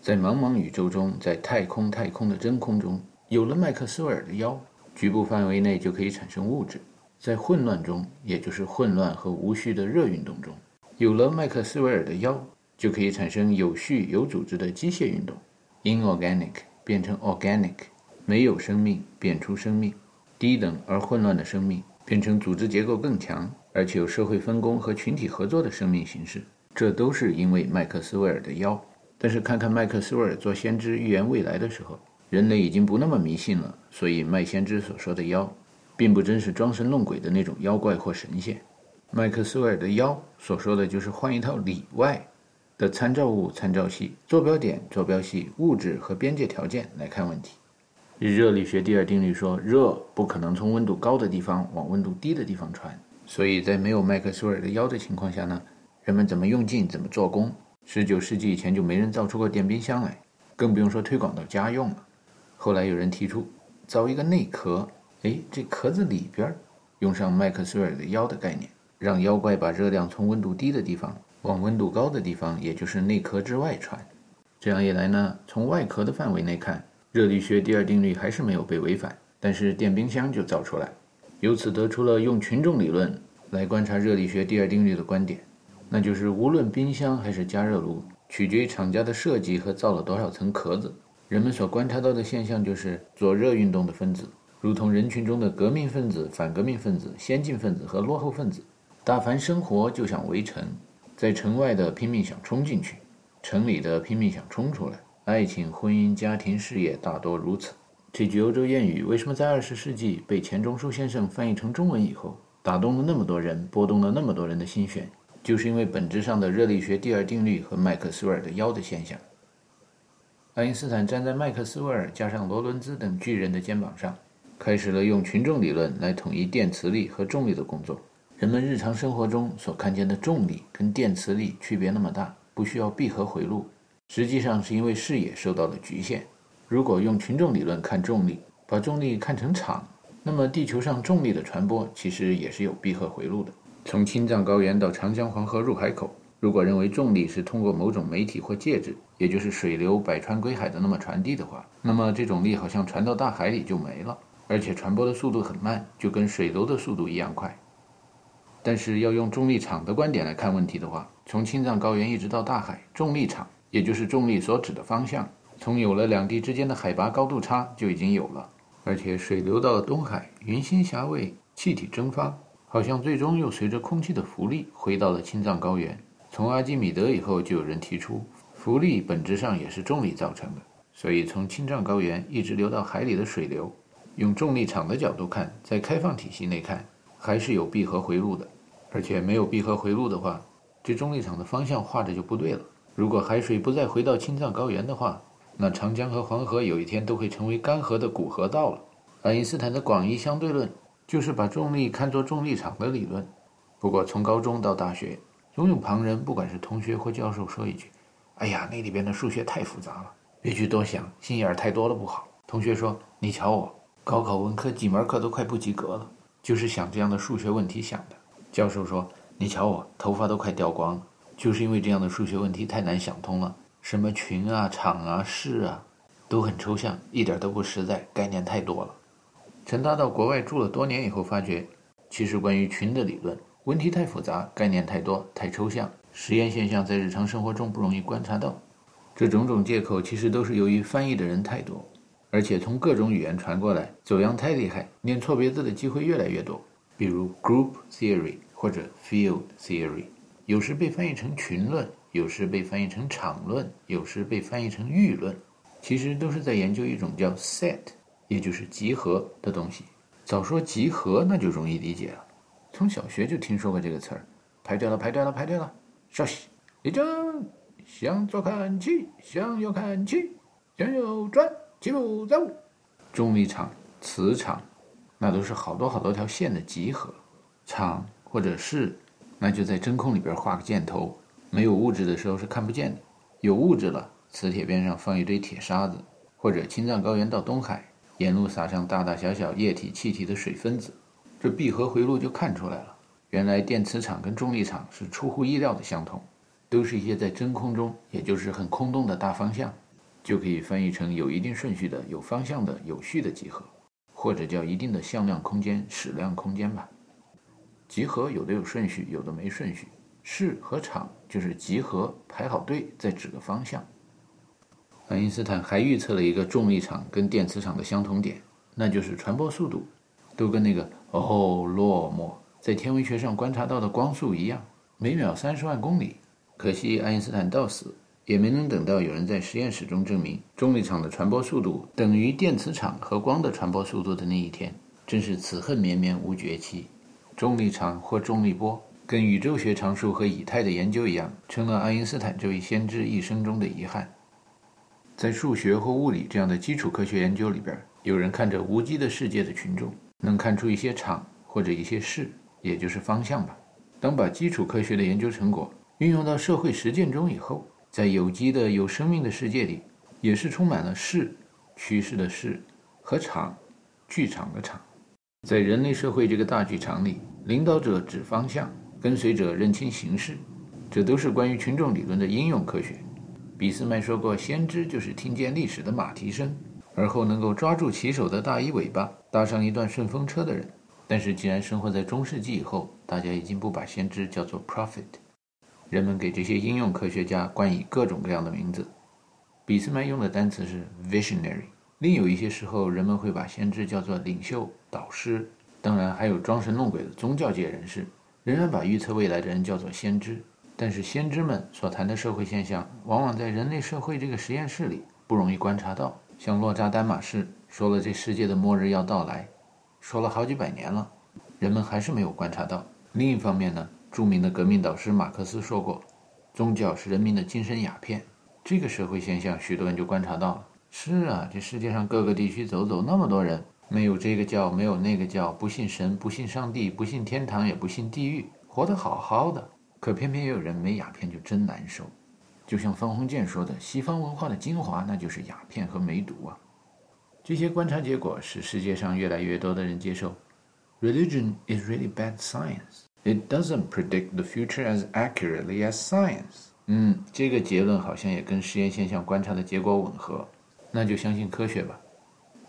在茫茫宇宙中，在太空太空的真空中。有了麦克斯韦尔的腰，局部范围内就可以产生物质。在混乱中，也就是混乱和无序的热运动中，有了麦克斯韦尔的腰，就可以产生有序有组织的机械运动。inorganic 变成 organic，没有生命变出生命，低等而混乱的生命变成组织结构更强，而且有社会分工和群体合作的生命形式。这都是因为麦克斯韦尔的妖。但是看看麦克斯韦尔做先知预言未来的时候。人类已经不那么迷信了，所以麦先知所说的妖，并不真是装神弄鬼的那种妖怪或神仙。麦克斯韦尔的妖所说的就是换一套里外的参照物、参照系、坐标点、坐标系、物质和边界条件来看问题。热力学第二定律说，热不可能从温度高的地方往温度低的地方传，所以在没有麦克斯韦尔的妖的情况下呢，人们怎么用劲怎么做功。十九世纪以前就没人造出过电冰箱来，更不用说推广到家用了。后来有人提出造一个内壳，哎，这壳子里边用上麦克斯韦尔的妖的概念，让妖怪把热量从温度低的地方往温度高的地方，也就是内壳之外传。这样一来呢，从外壳的范围内看，热力学第二定律还是没有被违反，但是电冰箱就造出来，由此得出了用群众理论来观察热力学第二定律的观点，那就是无论冰箱还是加热炉，取决于厂家的设计和造了多少层壳子。人们所观察到的现象就是，做热运动的分子，如同人群中的革命分子、反革命分子、先进分子和落后分子，大凡生活就像围城，在城外的拼命想冲进去，城里的拼命想冲出来。爱情、婚姻、家庭、事业大多如此。这句欧洲谚语为什么在二十世纪被钱钟书先生翻译成中文以后，打动了那么多人，拨动了那么多人的心弦？就是因为本质上的热力学第二定律和麦克斯韦尔的妖的现象。爱因斯坦站在麦克斯韦尔加上罗伦兹等巨人的肩膀上，开始了用群众理论来统一电磁力和重力的工作。人们日常生活中所看见的重力跟电磁力区别那么大，不需要闭合回路，实际上是因为视野受到了局限。如果用群众理论看重力，把重力看成场，那么地球上重力的传播其实也是有闭合回路的。从青藏高原到长江黄河入海口。如果认为重力是通过某种媒体或介质，也就是水流百川归海的那么传递的话，那么这种力好像传到大海里就没了，而且传播的速度很慢，就跟水流的速度一样快。但是要用重力场的观点来看问题的话，从青藏高原一直到大海，重力场也就是重力所指的方向，从有了两地之间的海拔高度差就已经有了，而且水流到了东海，云心峡位，气体蒸发，好像最终又随着空气的浮力回到了青藏高原。从阿基米德以后，就有人提出，浮力本质上也是重力造成的。所以，从青藏高原一直流到海里的水流，用重力场的角度看，在开放体系内看，还是有闭合回路的。而且，没有闭合回路的话，这重力场的方向画着就不对了。如果海水不再回到青藏高原的话，那长江和黄河有一天都会成为干涸的古河道了。爱因斯坦的广义相对论就是把重力看作重力场的理论。不过，从高中到大学，总有旁人，不管是同学或教授，说一句：“哎呀，那里边的数学太复杂了。”别去多想，心眼儿太多了不好。同学说：“你瞧我，高考文科几门课都快不及格了，就是想这样的数学问题想的。”教授说：“你瞧我，头发都快掉光了，就是因为这样的数学问题太难想通了。什么群啊、场啊、势啊，都很抽象，一点都不实在，概念太多了。”陈达到国外住了多年以后，发觉其实关于群的理论，问题太复杂，概念太多，太抽象，实验现象在日常生活中不容易观察到。这种种借口其实都是由于翻译的人太多，而且从各种语言传过来，走样太厉害，念错别字的机会越来越多。比如 group theory 或者 field theory，有时被翻译成群论，有时被翻译成场论，有时被翻译成域论，其实都是在研究一种叫 set，也就是集合的东西。早说集合，那就容易理解了。从小学就听说过这个词儿。排队了，排队了，排队了，稍息，立正。向左看齐，向右看齐，向右转，齐步走。重力场、磁场，那都是好多好多条线的集合。场或者是，那就在真空里边画个箭头。没有物质的时候是看不见的，有物质了，磁铁边上放一堆铁沙子，或者青藏高原到东海，沿路撒上大大小小液体、气体的水分子，这闭合回路就看出来了。原来电磁场跟重力场是出乎意料的相同。都是一些在真空中，也就是很空洞的大方向，就可以翻译成有一定顺序的、有方向的、有序的集合，或者叫一定的向量空间、矢量空间吧。集合有的有顺序，有的没顺序。势和场就是集合排好队再指个方向。爱因斯坦还预测了一个重力场跟电磁场的相同点，那就是传播速度都跟那个哦洛莫在天文学上观察到的光速一样，每秒三十万公里。可惜爱因斯坦到死也没能等到有人在实验室中证明重力场的传播速度等于电磁场和光的传播速度的那一天，真是此恨绵绵无绝期。重力场或重力波跟宇宙学常数和以太的研究一样，成了爱因斯坦这位先知一生中的遗憾。在数学或物理这样的基础科学研究里边，有人看着无机的世界的群众，能看出一些场或者一些势，也就是方向吧。当把基础科学的研究成果运用到社会实践中以后，在有机的有生命的世界里，也是充满了势、趋势的势和场、剧场的场。在人类社会这个大剧场里，领导者指方向，跟随者认清形势，这都是关于群众理论的应用科学。俾斯麦说过：“先知就是听见历史的马蹄声，而后能够抓住骑手的大衣尾巴，搭上一段顺风车的人。”但是，既然生活在中世纪以后，大家已经不把先知叫做 prophet。人们给这些应用科学家冠以各种各样的名字。俾斯麦用的单词是 visionary。另有一些时候，人们会把先知叫做领袖、导师。当然，还有装神弄鬼的宗教界人士，仍然把预测未来的人叫做先知。但是，先知们所谈的社会现象，往往在人类社会这个实验室里不容易观察到。像洛扎丹马士说了，这世界的末日要到来，说了好几百年了，人们还是没有观察到。另一方面呢？著名的革命导师马克思说过：“宗教是人民的精神鸦片。”这个社会现象，许多人就观察到了。是啊，这世界上各个地区走走，那么多人没有这个教，没有那个教，不信神，不信上帝，不信天堂，也不信地狱，活得好好的。可偏偏也有人没鸦片就真难受。就像方鸿渐说的：“西方文化的精华，那就是鸦片和梅毒啊。”这些观察结果使世界上越来越多的人接受：“Religion is really bad science。” It doesn't predict the future as accurately as science。嗯，这个结论好像也跟实验现象观察的结果吻合，那就相信科学吧。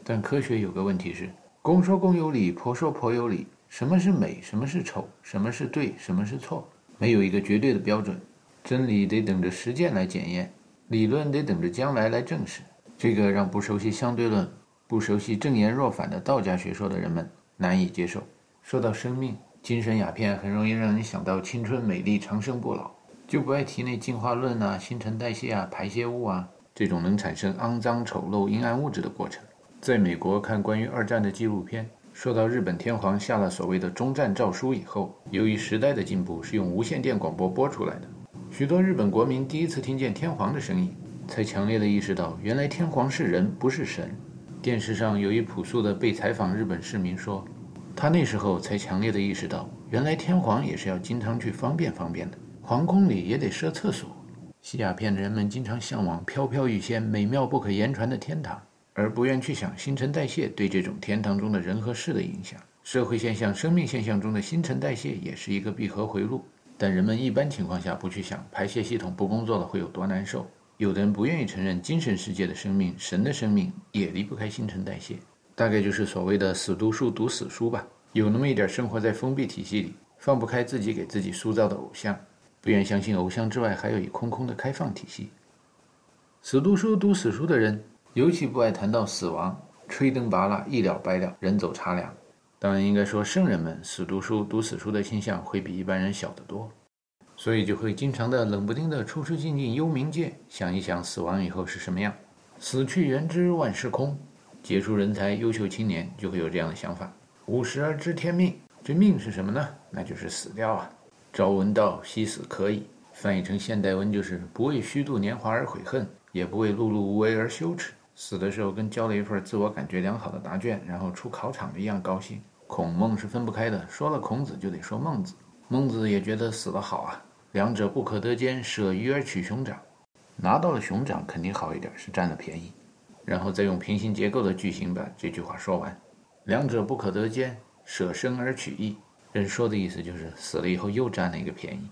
但科学有个问题是，公说公有理，婆说婆有理。什么是美？什么是丑？什么是对？什么是错？没有一个绝对的标准。真理得等着实践来检验，理论得等着将来来证实。这个让不熟悉相对论、不熟悉正言若反的道家学说的人们难以接受。说到生命。精神鸦片很容易让人想到青春、美丽、长生不老，就不爱提那进化论啊、新陈代谢啊、排泄物啊这种能产生肮脏、丑陋、阴暗物质的过程。在美国看关于二战的纪录片，说到日本天皇下了所谓的终战诏书以后，由于时代的进步是用无线电广播播出来的，许多日本国民第一次听见天皇的声音，才强烈的意识到原来天皇是人，不是神。电视上有一朴素的被采访日本市民说，他那时候才强烈的意识到，原来天皇也是要经常去方便方便的。皇宫里也得设厕所。西亚片的人们经常向往飘飘欲仙、美妙不可言传的天堂，而不愿去想新陈代谢对这种天堂中的人和事的影响。社会现象、生命现象中的新陈代谢也是一个闭合回路，但人们一般情况下不去想排泄系统不工作了会有多难受。有的人不愿意承认精神世界的生命、神的生命也离不开新陈代谢，大概就是所谓的“死读书读死书”吧。有那么一点生活在封闭体系里，放不开自己给自己塑造的偶像。不愿相信偶像之外还有一空空的开放体系。死读书读死书的人，尤其不爱谈到死亡，吹灯拔蜡，一了百了，人走茶凉。当然，应该说圣人们死读书读死书的倾向会比一般人小得多，所以就会经常的冷不丁的出出进进幽冥界，想一想死亡以后是什么样。死去元知万事空，杰出人才、优秀青年就会有这样的想法。五十而知天命，这命是什么呢？那就是死掉啊。朝闻道，夕死可矣。翻译成现代文就是不为虚度年华而悔恨，也不为碌碌无为而羞耻。死的时候跟交了一份自我感觉良好的答卷，然后出考场一样高兴。孔孟是分不开的，说了孔子就得说孟子。孟子也觉得死了好啊，两者不可得兼，舍鱼而取熊掌。拿到了熊掌肯定好一点，是占了便宜。然后再用平行结构的句型把这句话说完：两者不可得兼，舍生而取义。人说的意思就是死了以后又占了一个便宜。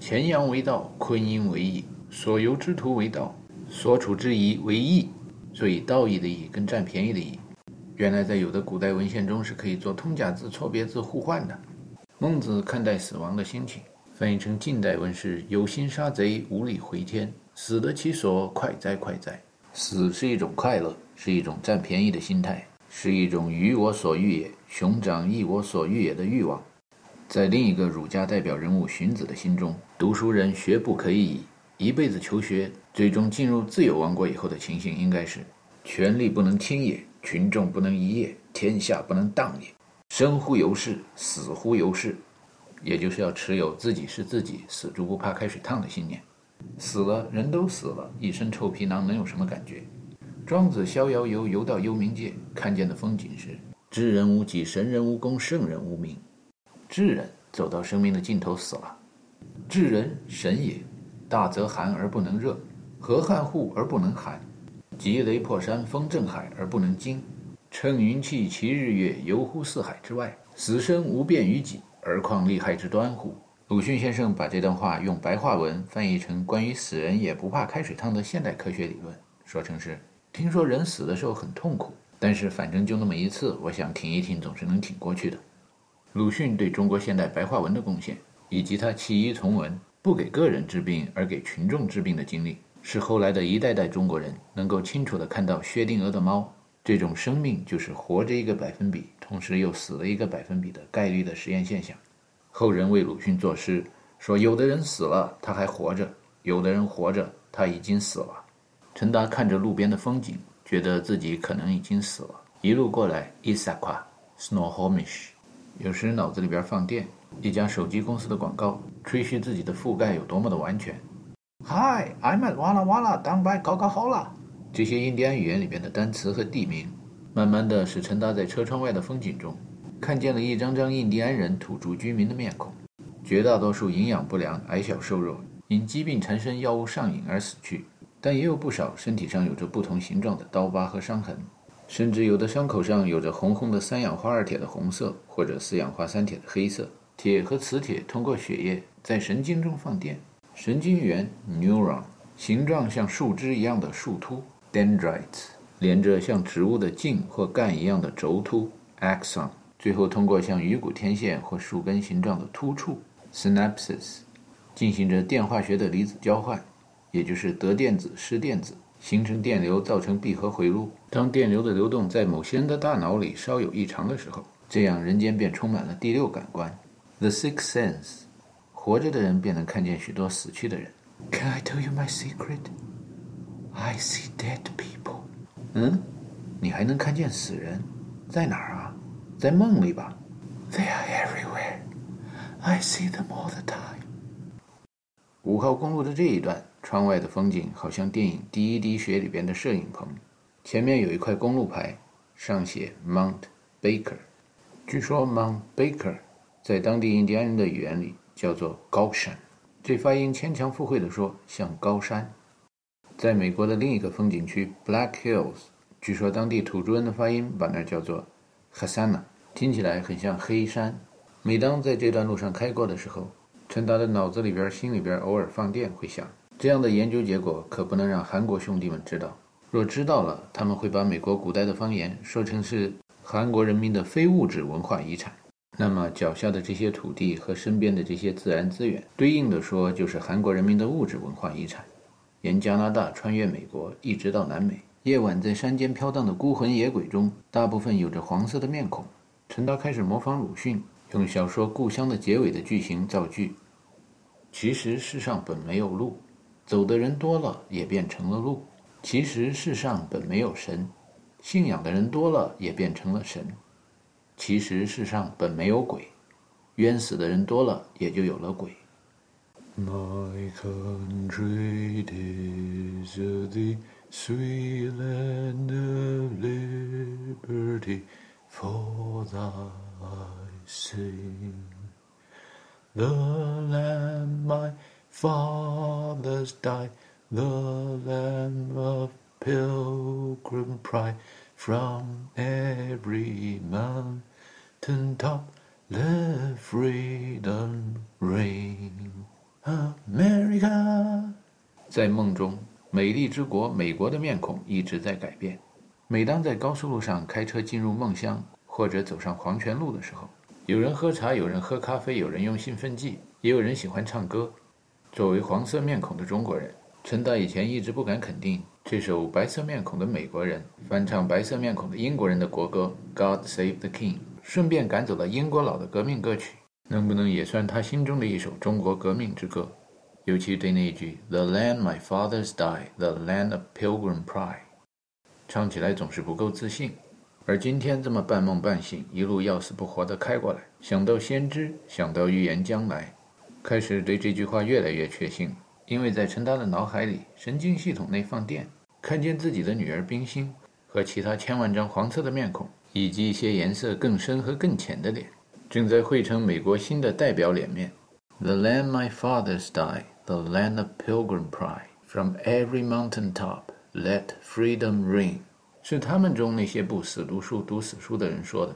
乾阳为道，坤阴为义，所由之徒为道，所处之宜为义。所以道义的义跟占便宜的义，原来在有的古代文献中是可以做通假字、错别字互换的。孟子看待死亡的心情，翻译成近代文是：有心杀贼，无力回天，死得其所，快哉快哉。死是一种快乐，是一种占便宜的心态。是一种鱼我所欲也，熊掌亦我所欲也的欲望。在另一个儒家代表人物荀子的心中，读书人学不可以已，一辈子求学，最终进入自由王国以后的情形，应该是：权力不能轻也，群众不能移也，天下不能荡也。生乎由是，死乎由是，也就是要持有自己是自己，死猪不怕开水烫的信念。死了，人都死了，一身臭皮囊能有什么感觉？庄子逍遥游，游到幽冥界，看见的风景是：知人无己，神人无功，圣人无名。智人走到生命的尽头死了。智人神也，大则寒而不能热，河汉户而不能寒，急雷破山，风震海而不能惊，乘云气，其日月，游乎四海之外。死生无变于己，而况利害之端乎？鲁迅先生把这段话用白话文翻译成关于死人也不怕开水烫的现代科学理论，说成是。听说人死的时候很痛苦，但是反正就那么一次，我想挺一挺总是能挺过去的。鲁迅对中国现代白话文的贡献，以及他弃医从文，不给个人治病而给群众治病的经历，是后来的一代代中国人能够清楚地看到薛定谔的猫这种生命就是活着一个百分比，同时又死了一个百分比的概率的实验现象。后人为鲁迅作诗，说有的人死了他还活着，有的人活着他已经死了。陈达看着路边的风景，觉得自己可能已经死了。一路过来，Issaquah, Snohomish，有时脑子里边放电，一家手机公司的广告，吹嘘自己的覆盖有多么的完全。Hi, I'm at Walla Wa La. down by Coca-Cola。这些印第安语言里边的单词和地名，慢慢的使陈达在车窗外的风景中，看见了一张张印第安人土著居民的面孔，绝大多数营养不良、矮小瘦弱，因疾病缠身、药物上瘾而死去。但也有不少身体上有着不同形状的刀疤和伤痕，甚至有的伤口上有着红红的三氧化二铁的红色，或者四氧化三铁的黑色。铁和磁铁通过血液在神经中放电，神经元 （neuron） 形状像树枝一样的树突 （dendrites） 连着像植物的茎或干一样的轴突 （axon），最后通过像鱼骨天线或树根形状的突触 （synapses） 进行着电化学的离子交换。也就是得电子失电子，形成电流，造成闭合回路。当电流的流动在某些人的大脑里稍有异常的时候，这样人间便充满了第六感官，the sixth sense，活着的人便能看见许多死去的人。Can I tell you my secret? I see dead people. 嗯，你还能看见死人？在哪儿啊？在梦里吧。They are everywhere. I see them all the time. 五号公路的这一段，窗外的风景好像电影《第一滴血》里边的摄影棚。前面有一块公路牌，上写 Mount Baker。据说 Mount Baker 在当地印第安人的语言里叫做高山，这发音牵强附会地说像高山。在美国的另一个风景区 Black Hills，据说当地土著人的发音把那叫做 Hasana，听起来很像黑山。每当在这段路上开过的时候，陈达的脑子里边、心里边偶尔放电，会想：这样的研究结果可不能让韩国兄弟们知道。若知道了，他们会把美国古代的方言说成是韩国人民的非物质文化遗产。那么脚下的这些土地和身边的这些自然资源，对应的说就是韩国人民的物质文化遗产。沿加拿大穿越美国，一直到南美，夜晚在山间飘荡的孤魂野鬼中，大部分有着黄色的面孔。陈达开始模仿鲁迅，用小说《故乡》的结尾的句型造句。其实世上本没有路，走的人多了，也变成了路。其实世上本没有神，信仰的人多了也变成了神。其实世上本没有鬼，冤死的人多了也就有了鬼。My country is the sweet land of liberty, for thy sing. The land my fathers died. The land of pilgrim pride From every mountain top let freedom reign. America，在梦中，美丽之国美国的面孔一直在改变。每当在高速路上开车进入梦乡，或者走上黄泉路的时候，有人喝茶，有人喝咖啡，有人用兴奋剂，也有人喜欢唱歌。作为黄色面孔的中国人。陈达以前一直不敢肯定，这首白色面孔的美国人翻唱白色面孔的英国人的国歌《God Save the King》，顺便赶走了英国佬的革命歌曲，能不能也算他心中的一首中国革命之歌？尤其对那句 “The land my fathers die, the land of pilgrim pride”，唱起来总是不够自信。而今天这么半梦半醒，一路要死不活的开过来，想到先知，想到预言将来，开始对这句话越来越确信。因为在陈达的脑海里，神经系统内放电，看见自己的女儿冰心和其他千万张黄色的面孔，以及一些颜色更深和更浅的脸，正在汇成美国新的代表脸面。The land my fathers died, the land of pilgrim pride. From every mountain top, let freedom ring. 是他们中那些不死读书、读死书的人说的。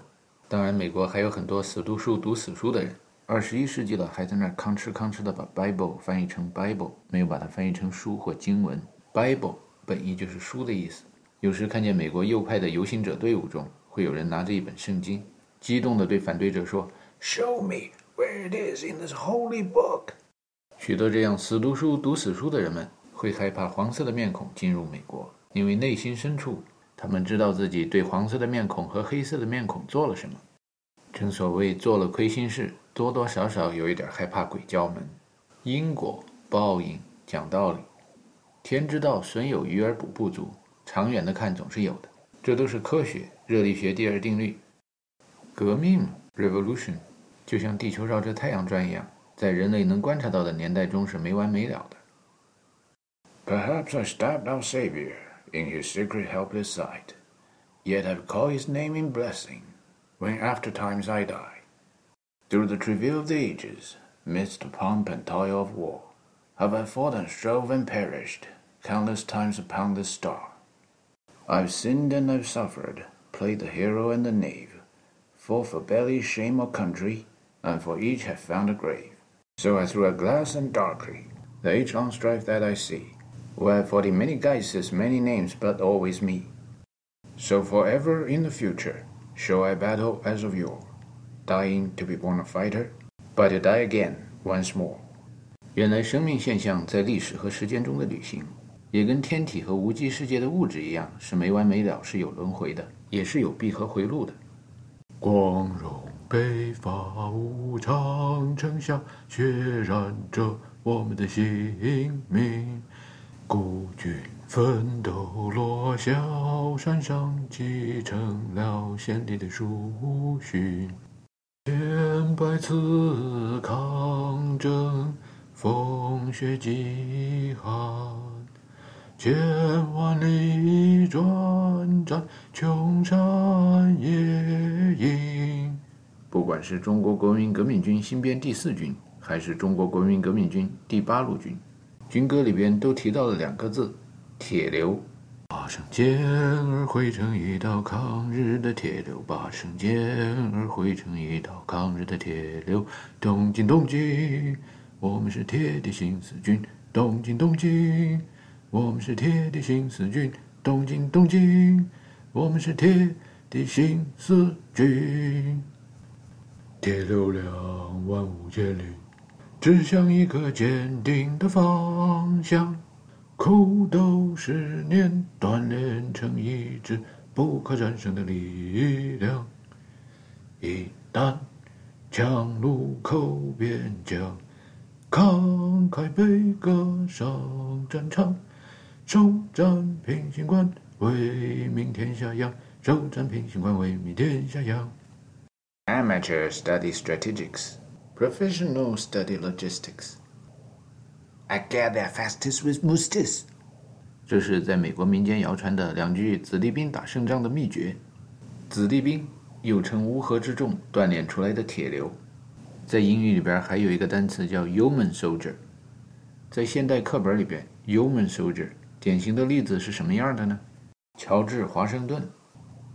当然，美国还有很多死读书、读死书的人。二十一世纪了，还在那儿吭哧吭哧的把 Bible 翻译成 Bible，没有把它翻译成书或经文。Bible 本意就是书的意思。有时看见美国右派的游行者队伍中，会有人拿着一本圣经，激动地对反对者说：“Show me where it is in this holy book。”许多这样死读书、读死书的人们会害怕黄色的面孔进入美国，因为内心深处，他们知道自己对黄色的面孔和黑色的面孔做了什么。正所谓做了亏心事，多多少少有一点害怕鬼叫门。因果报应讲道理，天之道，损有余而补不足。长远的看，总是有的。这都是科学，热力学第二定律。革命 （revolution） 就像地球绕着太阳转一样，在人类能观察到的年代中是没完没了的。Perhaps I stabbed our Savior in His secret helpless sight, yet I've called His name in blessing. when after times I die. Through the travail of the ages, midst the pomp and toil of war, have I fought and strove and perished, countless times upon this star. I've sinned and I've suffered, played the hero and the knave, fought for belly, shame, or country, and for each have found a grave. So I threw a glass and darkly, the age-long strife that I see, where forty many guises, many names, but always me. So forever in the future, Shall I battle as of yore, dying to be born a fighter, but to die again once more? 原来生命现象在历史和时间中的旅行，也跟天体和无机世界的物质一样，是没完没了，是有轮回的，也是有闭合回路的。光荣北伐无常，城下血染着我们的姓名。孤军奋斗落小山上，继承了先帝的书训。千百次抗争，风雪饥寒。千万里转战，穷山野营。不管是中国国民革命军新编第四军，还是中国国民革命军第八路军，军歌里边都提到了两个字：铁流。把圣剑儿汇成一道抗日的铁流，把圣剑儿汇成一道抗日的铁流。东进东进，我们是铁的新四军。东进东进。我们是铁的新四军，东进东进。我们是铁的新四军，铁流两万五千里，指向一个坚定的方向。苦斗十年，锻炼成一支不可战胜的力量。一旦强路口边疆，慷慨悲歌上战场。手战平型关，为民天下扬；手战平型关，为民天下扬。Amateur study strategics, professional study logistics. I get there fastest with mustis. 这是在美国民间谣传的两句子弟兵打胜仗的秘诀。子弟兵又称乌合之众锻炼出来的铁流。在英语里边还有一个单词叫 human Soldier。在现代课本里边，human Soldier。典型的例子是什么样的呢？乔治华盛顿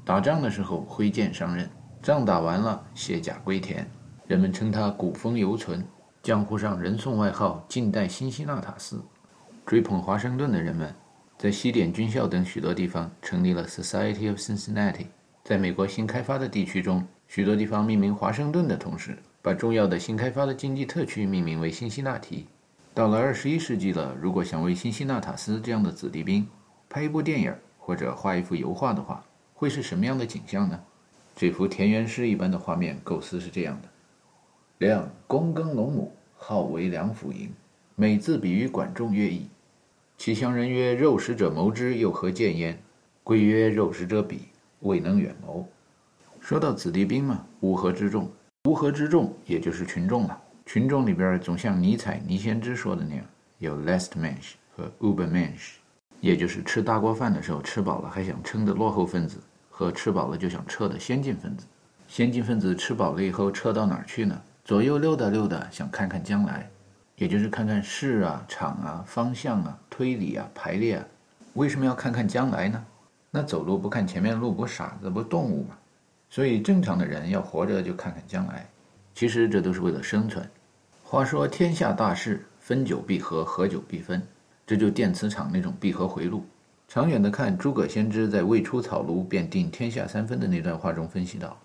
打仗的时候挥剑上阵，仗打完了卸甲归田，人们称他古风犹存。江湖上人送外号“近代新西纳塔斯”。追捧华盛顿的人们，在西点军校等许多地方成立了 Society of Cincinnati。在美国新开发的地区中，许多地方命名华盛顿的同时，把重要的新开发的经济特区命名为辛西那提。到了二十一世纪了，如果想为新西纳塔斯这样的子弟兵拍一部电影或者画一幅油画的话，会是什么样的景象呢？这幅田园诗一般的画面构思是这样的：梁躬耕农亩，号为梁甫营。每字比喻管仲乐毅。其乡人曰：“肉食者谋之，又何见焉？”归曰：“肉食者鄙，未能远谋。”说到子弟兵嘛，乌合之众，乌合之众也就是群众了。群众里边总像尼采、尼先知说的那样，有 last man 和 uber man，也就是吃大锅饭的时候吃饱了还想撑的落后分子，和吃饱了就想撤的先进分子。先进分子吃饱了以后撤到哪儿去呢？左右溜达溜达，想看看将来，也就是看看事啊、场啊、方向啊、推理啊、排列啊。为什么要看看将来呢？那走路不看前面路，不傻子不动物吗？所以正常的人要活着就看看将来。其实这都是为了生存。话说天下大事，分久必合，合久必分，这就电磁场那种闭合回路。长远的看，诸葛先知在“未出草庐，便定天下三分”的那段话中分析道：“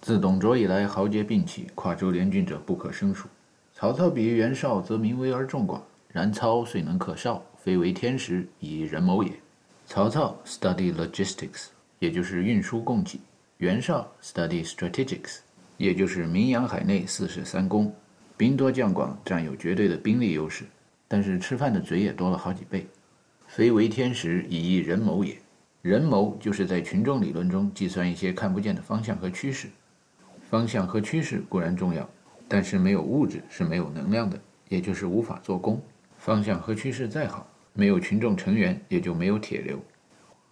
自董卓以来，豪杰并起，跨州联军者不可胜数。曹操比于袁绍，则民微而众寡；然操虽能克绍，非为天时，以人谋也。曹操 study logistics，也就是运输供给；袁绍 study strategics。”也就是名扬海内，四世三公，兵多将广，占有绝对的兵力优势。但是吃饭的嘴也多了好几倍。非为天时，以人谋也。人谋就是在群众理论中计算一些看不见的方向和趋势。方向和趋势固然重要，但是没有物质是没有能量的，也就是无法做功。方向和趋势再好，没有群众成员，也就没有铁流。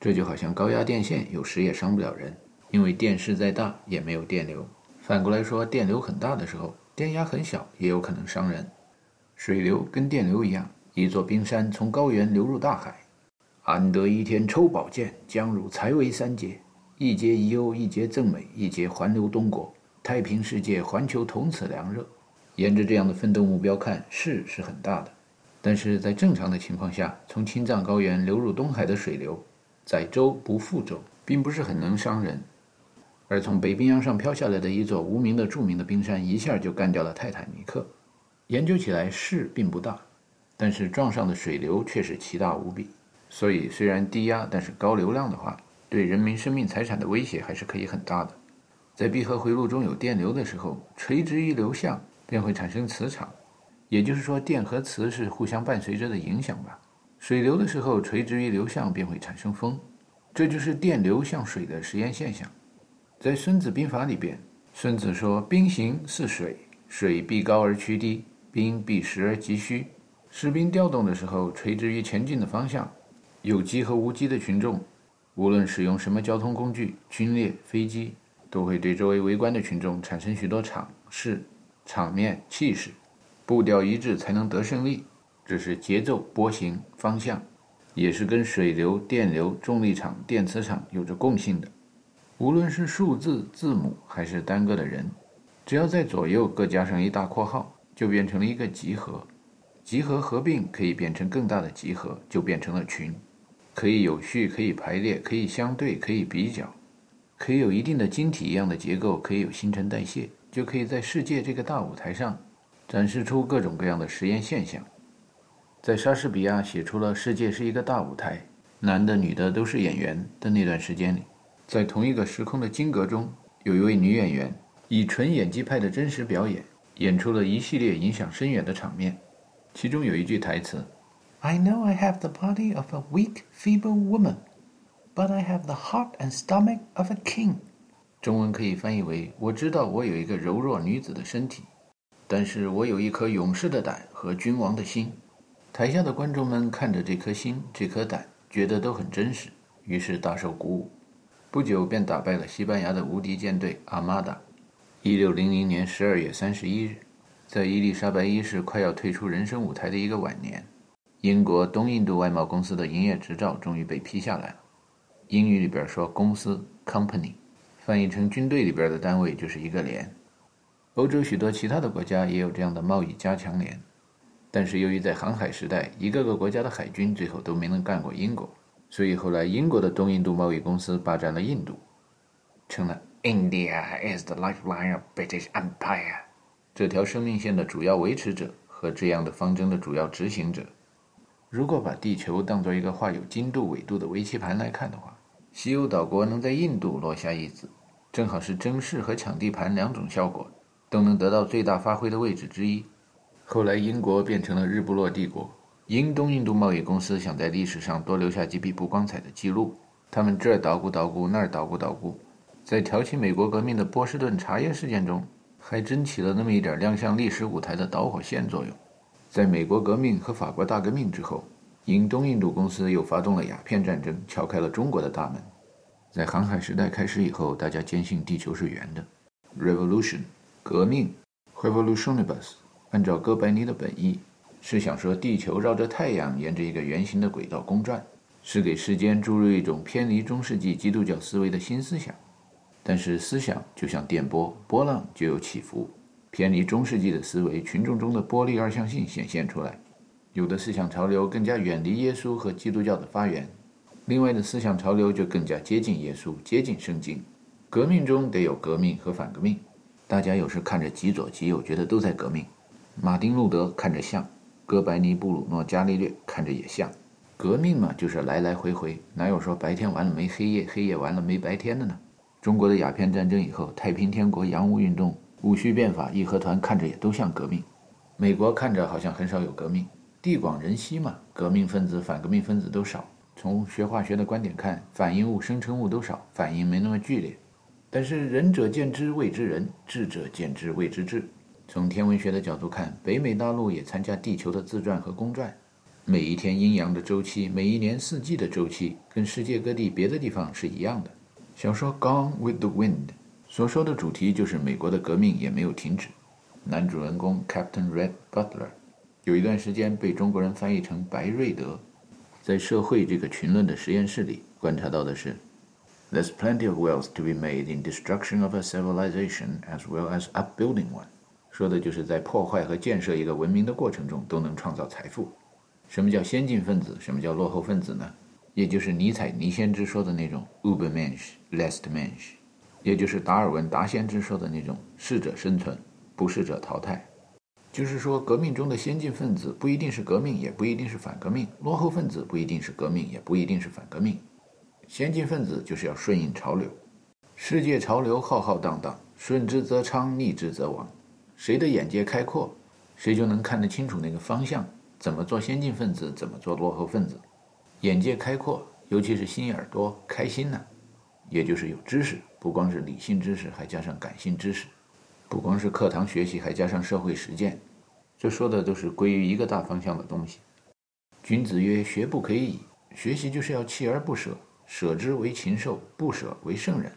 这就好像高压电线，有时也伤不了人，因为电势再大也没有电流。反过来说，电流很大的时候，电压很小，也有可能伤人。水流跟电流一样，一座冰山从高原流入大海，安得一天抽宝剑，将汝裁为三截？一节宜欧，一节赠美，一节环流东国。太平世界，环球同此凉热。沿着这样的奋斗目标看，势是很大的。但是在正常的情况下，从青藏高原流入东海的水流，载舟不覆舟，并不是很能伤人。而从北冰洋上飘下来的一座无名的著名的冰山，一下就干掉了泰坦尼克。研究起来势并不大，但是撞上的水流却是奇大无比。所以虽然低压，但是高流量的话，对人民生命财产的威胁还是可以很大的。在闭合回路中有电流的时候，垂直于流向便会产生磁场，也就是说，电和磁是互相伴随着的影响吧。水流的时候，垂直于流向便会产生风，这就是电流像水的实验现象。在《孙子兵法》里边，孙子说：“兵行似水，水必高而趋低，兵必实而急虚。”士兵调动的时候，垂直于前进的方向，有机和无机的群众，无论使用什么交通工具，军列、飞机，都会对周围围观的群众产生许多场势、场面、气势，步调一致才能得胜利。这是节奏、波形、方向，也是跟水流、电流、重力场、电磁场有着共性的。无论是数字、字母，还是单个的人，只要在左右各加上一大括号，就变成了一个集合。集合合并可以变成更大的集合，就变成了群，可以有序，可以排列，可以相对，可以比较，可以有一定的晶体一样的结构，可以有新陈代谢，就可以在世界这个大舞台上展示出各种各样的实验现象。在莎士比亚写出了“世界是一个大舞台，男的女的都是演员”的那段时间里，在同一个时空的金阁中，有一位女演员以纯演技派的真实表演，演出了一系列影响深远的场面。其中有一句台词：“I know I have the body of a weak, feeble woman, but I have the heart and stomach of a king。”中文可以翻译为：“我知道我有一个柔弱女子的身体，但是我有一颗勇士的胆和君王的心。”台下的观众们看着这颗心、这颗胆，觉得都很真实，于是大受鼓舞。不久便打败了西班牙的无敌舰队阿玛达。一六零零年十二月三十一日。在伊丽莎白一世快要退出人生舞台的一个晚年，英国东印度外贸公司的营业执照终于被批下来了。英语里边说公司 （company），翻译成军队里边的单位就是一个连。欧洲许多其他的国家也有这样的贸易加强连，但是由于在航海时代，一个个国家的海军最后都没能干过英国，所以后来英国的东印度贸易公司霸占了印度，成了 India is the lifeline of British Empire。这条生命线的主要维持者和这样的方针的主要执行者，如果把地球当做一个画有经度纬度的围棋盘来看的话，西欧岛国能在印度落下一子，正好是争势和抢地盘两种效果都能得到最大发挥的位置之一。后来英国变成了日不落帝国，英东印度贸易公司想在历史上多留下几笔不光彩的记录，他们这儿捣鼓捣鼓，那儿捣鼓捣鼓，在挑起美国革命的波士顿茶叶事件中。还真起了那么一点亮相历史舞台的导火线作用。在美国革命和法国大革命之后，英东印度公司又发动了鸦片战争，敲开了中国的大门。在航海时代开始以后，大家坚信地球是圆的。Revolution，革命，Revolutionibus，按照哥白尼的本意，是想说地球绕着太阳沿着一个圆形的轨道公转，是给世间注入一种偏离中世纪基督教思维的新思想。但是思想就像电波，波浪就有起伏，偏离中世纪的思维，群众中的波粒二象性显现出来。有的思想潮流更加远离耶稣和基督教的发源，另外的思想潮流就更加接近耶稣，接近圣经。革命中得有革命和反革命，大家有时看着极左极右，觉得都在革命。马丁路德看着像，哥白尼、布鲁诺、伽利略看着也像。革命嘛，就是来来回回，哪有说白天完了没黑夜，黑夜完了没白天的呢？中国的鸦片战争以后，太平天国洋务运动、戊戌变法、义和团看着也都像革命。美国看着好像很少有革命，地广人稀嘛，革命分子、反革命分子都少。从学化学的观点看，反应物、生成物都少，反应没那么剧烈。但是仁者见之谓之仁，智者见之谓之智。从天文学的角度看，北美大陆也参加地球的自转和公转，每一天阴阳的周期，每一年四季的周期，跟世界各地别的地方是一样的。小说《Gone with the Wind》所说的主题就是美国的革命也没有停止。男主人公 Captain Red Butler 有一段时间被中国人翻译成白瑞德。在社会这个群论的实验室里，观察到的是：There's plenty of wealth to be made in destruction of a civilization as well as upbuilding one。说的就是在破坏和建设一个文明的过程中都能创造财富。什么叫先进分子？什么叫落后分子呢？也就是尼采尼先知说的那种 Ubermensch Lastmensch 也就是达尔文达先知说的那种适者生存，不适者淘汰。就是说，革命中的先进分子不一定是革命，也不一定是反革命；落后分子不一定是革命，也不一定是反革命。先进分子就是要顺应潮流。世界潮流浩浩荡荡，顺之则昌，逆之则亡。谁的眼界开阔，谁就能看得清楚那个方向，怎么做先进分子，怎么做落后分子。眼界开阔，尤其是心眼儿多，开心呢，也就是有知识，不光是理性知识，还加上感性知识，不光是课堂学习，还加上社会实践。这说的都是归于一个大方向的东西。君子曰：“学不可以已。”学习就是要锲而不舍，舍之为禽兽，不舍为圣人。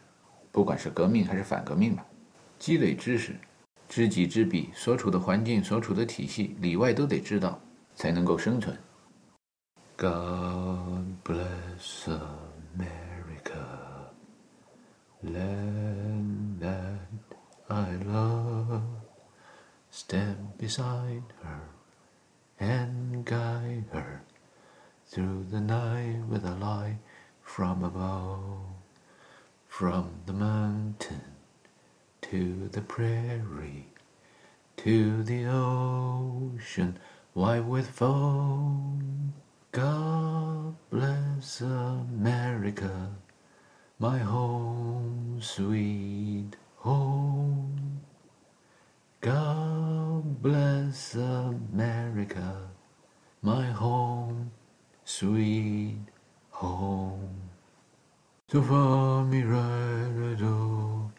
不管是革命还是反革命吧，积累知识，知己知彼，所处的环境、所处的体系里外都得知道，才能够生存。God bless a man. Land that I love. Stand beside her and guide her through the night with a light from above. From the mountain to the prairie to the ocean white with foam. God bless America, my home, sweet home. God bless America, my home, sweet home. So far me right I do.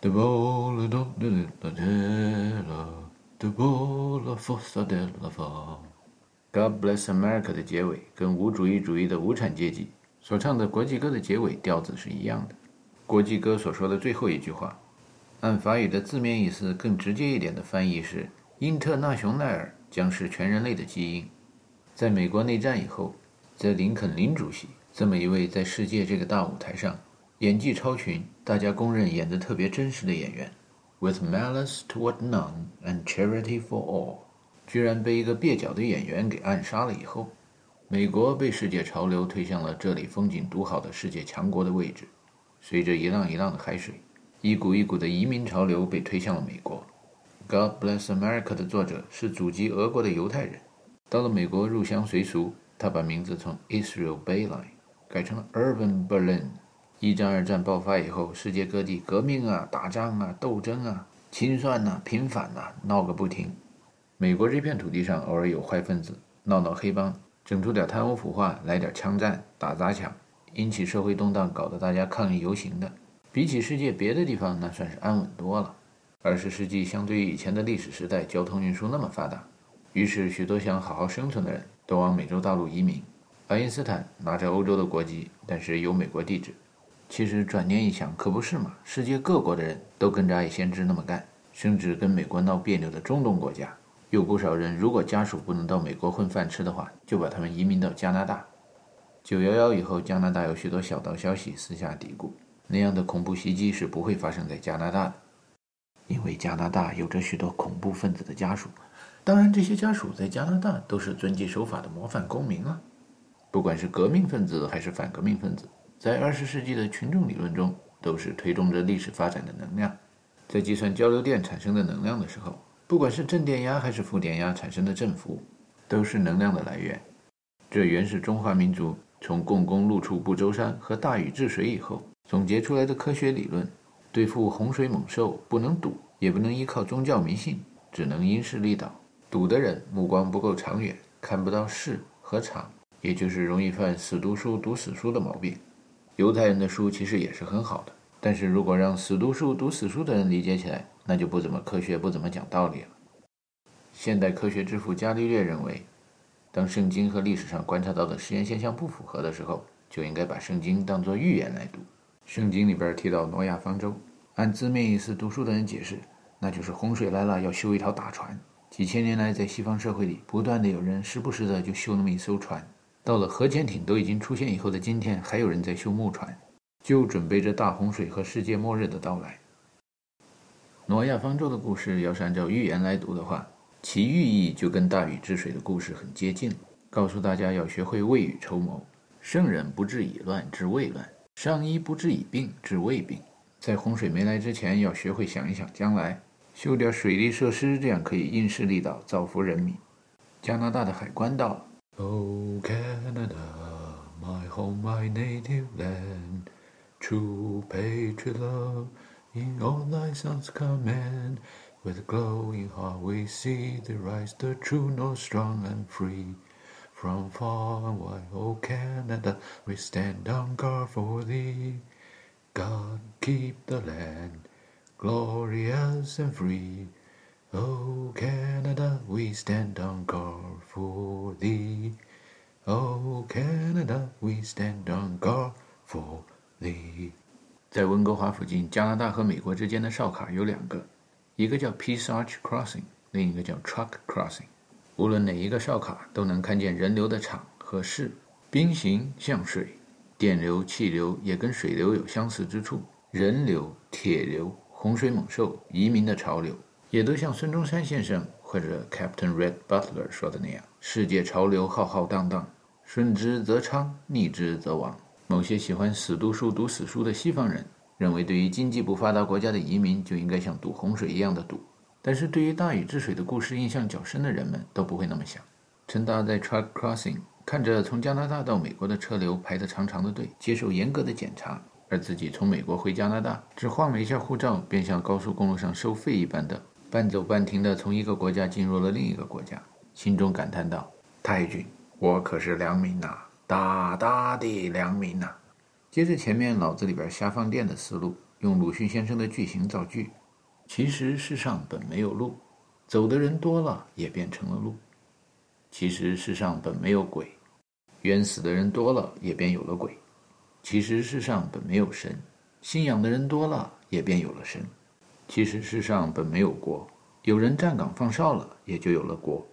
The ball of the della, the ball of fossa della fa. God Bless America 的结尾跟无主义主义的无产阶级 所唱的国际歌的结尾调子是一样的。国际歌所说的最后一句话，按法语的字面意思更直接一点的翻译是“因特纳雄奈尔将是全人类的基因”。在美国内战以后，在林肯林主席这么一位在世界这个大舞台上演技超群、大家公认演得特别真实的演员，With malice toward none and charity for all。居然被一个蹩脚的演员给暗杀了以后，美国被世界潮流推向了这里风景独好的世界强国的位置。随着一浪一浪的海水，一股一股的移民潮流被推向了美国。《God Bless America》的作者是祖籍俄国的犹太人，到了美国入乡随俗，他把名字从 Israel Bayline 改成了 Urban Berlin。一战、二战爆发以后，世界各地革命啊、打仗啊、斗争啊、清算呐、平反呐、闹个不停。美国这片土地上偶尔有坏分子闹闹黑帮，整出点贪污腐化，来点枪战、打砸抢，引起社会动荡，搞得大家抗议游行的。比起世界别的地方，那算是安稳多了。二十世纪相对于以前的历史时代，交通运输那么发达，于是许多想好好生存的人都往美洲大陆移民。爱因斯坦拿着欧洲的国籍，但是有美国地址。其实转念一想，可不是嘛？世界各国的人都跟着爱先知那么干，甚至跟美国闹别扭的中东国家，有不少人如果家属不能到美国混饭吃的话，就把他们移民到加拿大。九幺幺以后，加拿大有许多小道消息私下嘀咕，那样的恐怖袭击是不会发生在加拿大的，因为加拿大有着许多恐怖分子的家属。当然，这些家属在加拿大都是遵纪守法的模范公民啊。不管是革命分子还是反革命分子，在二十世纪的群众理论中，都是推动着历史发展的能量。在计算交流电产生的能量的时候，不管是正电压还是负电压产生的振幅，都是能量的来源。这原是中华民族从共工陆处不周山和大禹治水以后总结出来的科学理论。对付洪水猛兽，不能赌，也不能依靠宗教迷信，只能因势利导。赌的人目光不够长远，看不到势和场。也就是容易犯死读书读死书的毛病。犹太人的书其实也是很好的，但是如果让死读书读死书的人理解起来，那就不怎么科学，不怎么讲道理了。现代科学之父伽利略认为，当圣经和历史上观察到的实验现象不符合的时候，就应该把圣经当作预言来读。圣经里边提到挪亚方舟，按字面意思读书的人解释，那就是洪水来了要修一条大船。几千年来，在西方社会里，不断的有人时不时的就修那么一艘船。到了核潜艇都已经出现以后的今天，还有人在修木船，就准备着大洪水和世界末日的到来。挪亚方舟的故事要是按照寓言来读的话，其寓意就跟大禹治水的故事很接近了，告诉大家要学会未雨绸缪。圣人不治已乱，治未乱；上医不治已病，治未病。在洪水没来之前，要学会想一想将来，修点水利设施，这样可以因势利导，造福人民。加拿大的海关到了。Oh, Canada, my home, my native land, True page love in all thy sons command. With a glowing heart we see thee rise, the true, north, strong and free. From far and wide, O Canada, we stand on guard for thee. God keep the land glorious and free. O Canada, we stand on guard for thee. O Canada, we stand on guard for thee. 在温哥华附近，加拿大和美国之间的哨卡有两个，一个叫 Peace Arch Crossing，另一个叫 Truck Crossing。无论哪一个哨卡，都能看见人流的场和势，兵行像水，电流、气流也跟水流有相似之处。人流、铁流、洪水猛兽、移民的潮流，也都像孙中山先生或者 Captain Red Butler 说的那样：世界潮流浩浩荡荡，顺之则昌，逆之则亡。某些喜欢死读书、读死书的西方人认为，对于经济不发达国家的移民，就应该像赌洪水一样的赌。但是对于大禹治水的故事印象较深的人们都不会那么想。陈达在 Truck Crossing 看着从加拿大到美国的车流排得长长的队，接受严格的检查，而自己从美国回加拿大，只晃了一下护照，便像高速公路上收费一般的半走半停的从一个国家进入了另一个国家，心中感叹道：“太君，我可是良民呐，大大的良民呐！”接着前面脑子里边瞎放电的思路，用鲁迅先生的句型造句。其实世上本没有路，走的人多了也变成了路。其实世上本没有鬼，冤死的人多了也便有了鬼。其实世上本没有神，信仰的人多了也便有了神。其实世上本没有国，有人站岗放哨了也就有了国。